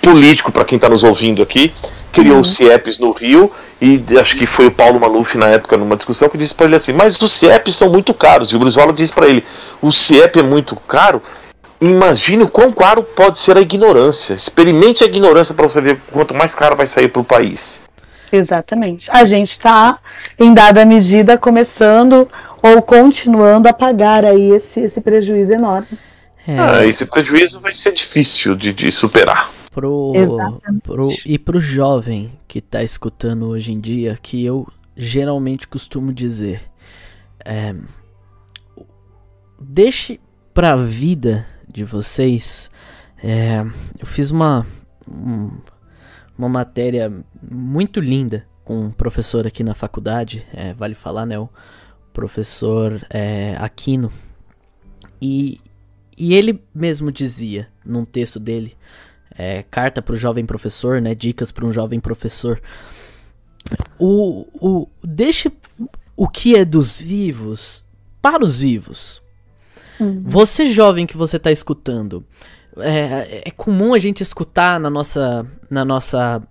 político, para quem está nos ouvindo aqui, criou uhum. os CIEPs no Rio e acho que foi o Paulo Maluf na época numa discussão que disse para ele assim: "Mas os CIEPs são muito caros". E o Brizola disse para ele: "O CIEP é muito caro, imagine o quão caro pode ser a ignorância. Experimente a ignorância para você ver quanto mais caro vai sair para o país. Exatamente. A gente está, em dada medida, começando ou continuando a pagar aí esse, esse prejuízo enorme. É. Ah, esse prejuízo vai ser difícil de, de superar. Pro, pro, e pro jovem que está escutando hoje em dia, que eu geralmente costumo dizer, é, deixe pra vida de vocês, é, eu fiz uma, um, uma matéria muito linda com um professor aqui na faculdade, é, vale falar, né? O professor é, Aquino. E, e ele mesmo dizia num texto dele, é, carta para o jovem professor, né? Dicas para um jovem professor. O, o, deixe o que é dos vivos para os vivos. Uhum. Você jovem que você está escutando, é, é, comum a gente escutar na nossa na nossa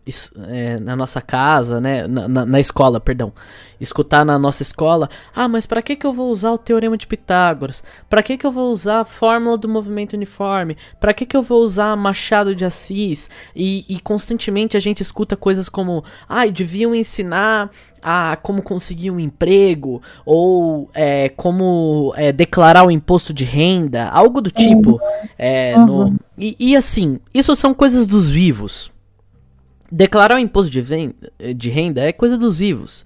é, na nossa casa, né, na, na, na, escola, perdão, escutar na nossa escola, ah, mas para que que eu vou usar o teorema de Pitágoras? Para que que eu vou usar a fórmula do movimento uniforme? Para que que eu vou usar Machado de Assis? E, e constantemente a gente escuta coisas como, ah, deviam ensinar a como conseguir um emprego ou é, como é, declarar o imposto de renda, algo do tipo. É, uhum. no, e, e, assim, isso são coisas dos vivos. Declarar o imposto de, venda, de renda é coisa dos vivos.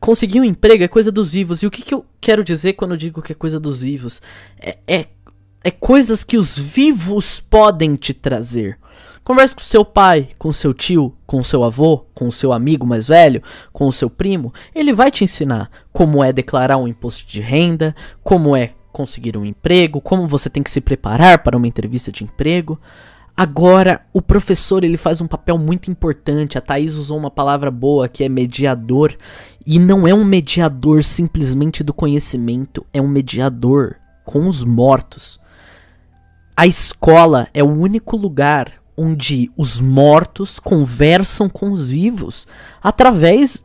Conseguir um emprego é coisa dos vivos. E o que, que eu quero dizer quando eu digo que é coisa dos vivos? É, é, é coisas que os vivos podem te trazer. Converse com seu pai, com seu tio, com seu avô, com seu amigo mais velho, com o seu primo. Ele vai te ensinar como é declarar um imposto de renda, como é conseguir um emprego, como você tem que se preparar para uma entrevista de emprego. Agora, o professor ele faz um papel muito importante. A Thaís usou uma palavra boa que é mediador. E não é um mediador simplesmente do conhecimento, é um mediador com os mortos. A escola é o único lugar onde os mortos conversam com os vivos através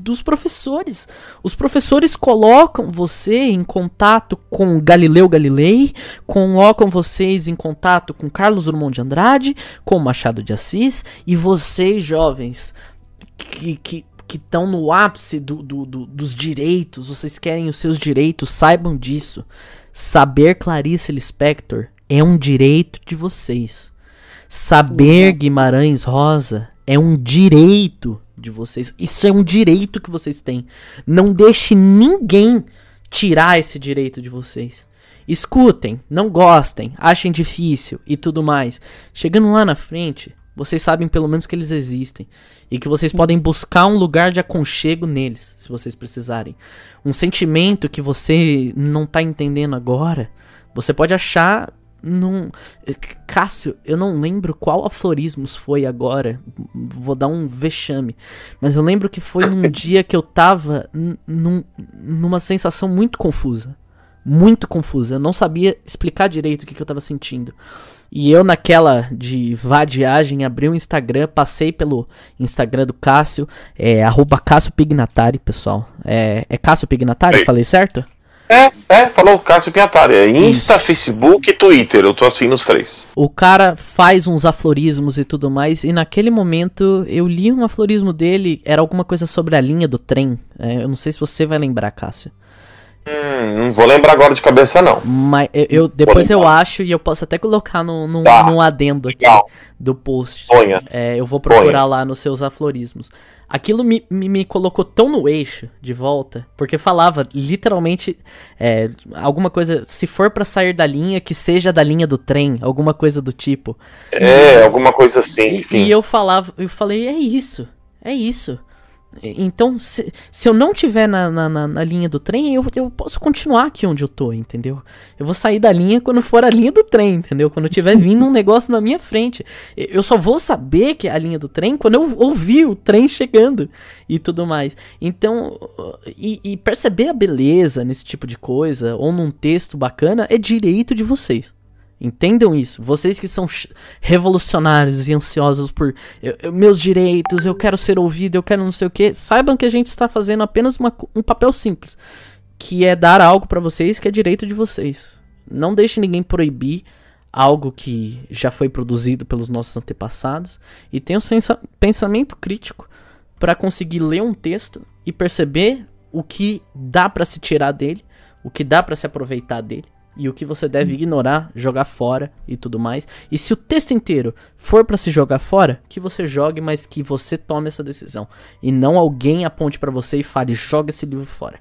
dos professores. Os professores colocam você em contato com Galileu Galilei, colocam vocês em contato com Carlos Drummond de Andrade, com Machado de Assis, e vocês, jovens, que, que, que estão no ápice do, do, do, dos direitos, vocês querem os seus direitos, saibam disso. Saber Clarice Lispector é um direito de vocês. Saber Guimarães Rosa é um direito de vocês. Isso é um direito que vocês têm. Não deixe ninguém tirar esse direito de vocês. Escutem, não gostem, achem difícil e tudo mais. Chegando lá na frente, vocês sabem pelo menos que eles existem e que vocês podem buscar um lugar de aconchego neles, se vocês precisarem. Um sentimento que você não tá entendendo agora, você pode achar num Cássio, eu não lembro qual aflorismos foi agora. Vou dar um vexame, mas eu lembro que foi num dia que eu tava num, numa sensação muito confusa. Muito confusa. Eu não sabia explicar direito o que, que eu tava sentindo. E eu, naquela de vadiagem, abri o Instagram, passei pelo Instagram do Cássio, é arroba Cássio Pignatari, pessoal. É, é Cássio Pignatari? Ei. Falei certo? É, é, falou Cássio Pignatari. É Insta, Isso. Facebook e Twitter. Eu tô assim nos três. O cara faz uns aflorismos e tudo mais. E naquele momento eu li um aflorismo dele. Era alguma coisa sobre a linha do trem. É, eu não sei se você vai lembrar, Cássio. Hum, não vou lembrar agora de cabeça, não. Mas eu, eu depois eu acho e eu posso até colocar no, no, tá. num adendo aqui Legal. do post. É, eu vou procurar Ponha. lá nos seus aflorismos. Aquilo me, me, me, colocou tão no eixo de volta, porque falava literalmente é, alguma coisa, se for para sair da linha, que seja da linha do trem, alguma coisa do tipo. É, e, alguma coisa assim, enfim. E, eu falava, eu falei, é isso, é isso. Então, se, se eu não tiver na, na, na, linha do trem, eu, eu posso continuar aqui onde eu tô, entendeu? Eu vou sair da linha quando for a linha do trem, entendeu? Quando tiver vindo um negócio na minha frente. Eu só vou saber que é a linha do trem quando eu ouvir o trem chegando e tudo mais. Então, e, e perceber a beleza nesse tipo de coisa, ou num texto bacana, é direito de vocês. Entendam isso. Vocês que são revolucionários e ansiosos por eu, eu, meus direitos, eu quero ser ouvido, eu quero não sei o que, saibam que a gente está fazendo apenas uma, um papel simples, que é dar algo para vocês que é direito de vocês. Não deixe ninguém proibir algo que já foi produzido pelos nossos antepassados e tenha um pensamento crítico para conseguir ler um texto e perceber o que dá para se tirar dele, o que dá para se aproveitar dele e o que você deve ignorar, jogar fora e tudo mais. E se o texto inteiro for para se jogar fora, que você jogue, mas que você tome essa decisão e não alguém aponte para você e fale joga esse livro fora.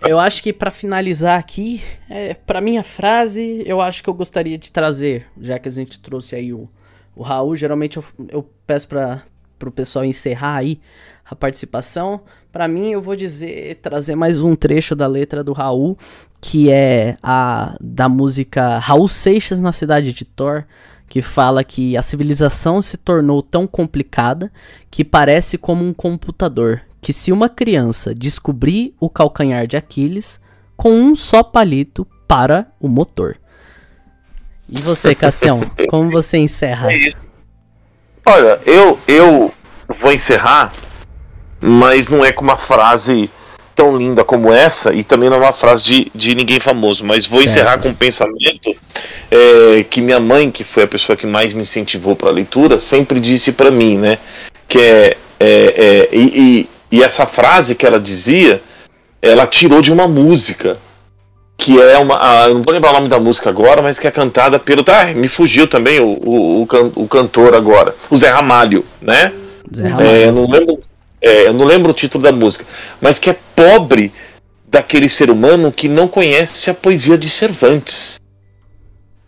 Eu acho que para finalizar aqui, é, para minha frase, eu acho que eu gostaria de trazer, já que a gente trouxe aí o, o Raul, geralmente eu, eu peço para o pessoal encerrar aí a participação. Para mim, eu vou dizer, trazer mais um trecho da letra do Raul, que é a da música Raul Seixas na cidade de Thor, que fala que a civilização se tornou tão complicada que parece como um computador, que se uma criança descobrir o calcanhar de Aquiles, com um só palito para o motor. E você, Cassião, como você encerra? É isso. Olha, eu, eu vou encerrar mas não é com uma frase tão linda como essa, e também não é uma frase de, de ninguém famoso, mas vou encerrar é. com um pensamento é, que minha mãe, que foi a pessoa que mais me incentivou para a leitura, sempre disse para mim, né? Que é, é, é e, e, e, essa frase que ela dizia, ela tirou de uma música, que é uma. A, não vou lembrar o nome da música agora, mas que é cantada pelo. Tá, me fugiu também o, o, o, o cantor agora, o Zé Ramalho, né? Zé Ramalho. É, não lembro é, eu não lembro o título da música, mas que é pobre daquele ser humano que não conhece a poesia de Cervantes.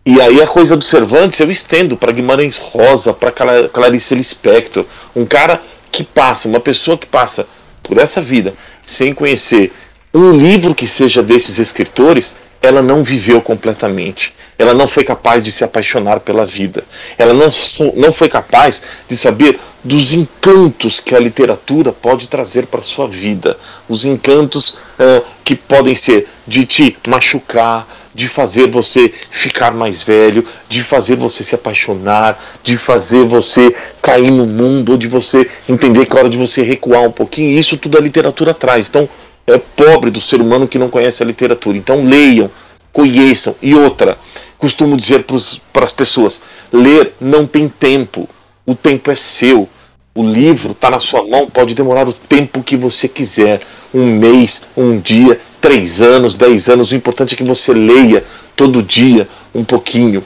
E aí a coisa do Cervantes eu estendo para Guimarães Rosa, para Clarice Lispector, um cara que passa, uma pessoa que passa por essa vida sem conhecer um livro que seja desses escritores, ela não viveu completamente. Ela não foi capaz de se apaixonar pela vida. Ela não, não foi capaz de saber dos encantos que a literatura pode trazer para sua vida. Os encantos uh, que podem ser de te machucar, de fazer você ficar mais velho, de fazer você se apaixonar, de fazer você cair no mundo, ou de você entender que é hora de você recuar um pouquinho. Isso tudo a literatura traz. Então, é pobre do ser humano que não conhece a literatura. Então, leiam, conheçam. E outra, costumo dizer para as pessoas: ler não tem tempo, o tempo é seu. O livro está na sua mão, pode demorar o tempo que você quiser um mês, um dia, três anos, dez anos. O importante é que você leia todo dia um pouquinho.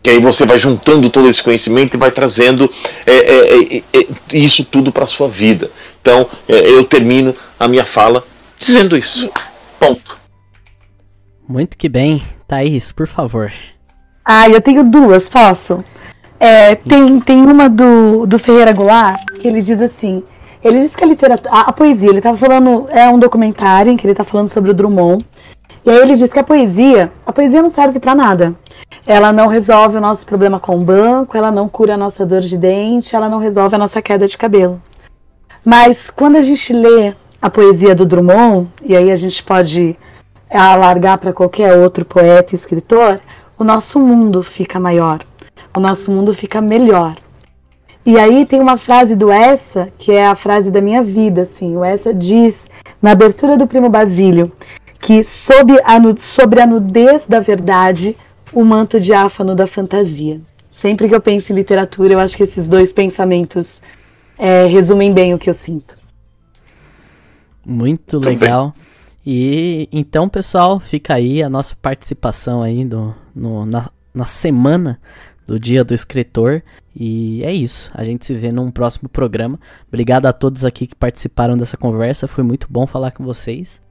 Que aí você vai juntando todo esse conhecimento e vai trazendo é, é, é, é isso tudo para a sua vida. Então, é, eu termino a minha fala dizendo isso. Ponto. Muito que bem. Thaís, por favor. Ah, eu tenho duas, posso? É, tem, tem uma do, do Ferreira Goulart que ele diz assim: ele diz que a literatura. A, a poesia, ele estava falando. É um documentário em que ele está falando sobre o Drummond. E aí ele diz que a poesia. A poesia não serve para nada. Ela não resolve o nosso problema com o banco, ela não cura a nossa dor de dente, ela não resolve a nossa queda de cabelo. Mas quando a gente lê a poesia do Drummond, e aí a gente pode alargar para qualquer outro poeta e escritor, o nosso mundo fica maior, o nosso mundo fica melhor. E aí tem uma frase do Essa, que é a frase da minha vida, assim. O Essa diz, na abertura do Primo Basílio, que sob a, sobre a nudez da verdade, o manto diáfano da fantasia. Sempre que eu penso em literatura, eu acho que esses dois pensamentos é, resumem bem o que eu sinto. Muito legal. E então, pessoal, fica aí a nossa participação aí do, no, na, na semana do Dia do Escritor. E é isso. A gente se vê num próximo programa. Obrigado a todos aqui que participaram dessa conversa. Foi muito bom falar com vocês.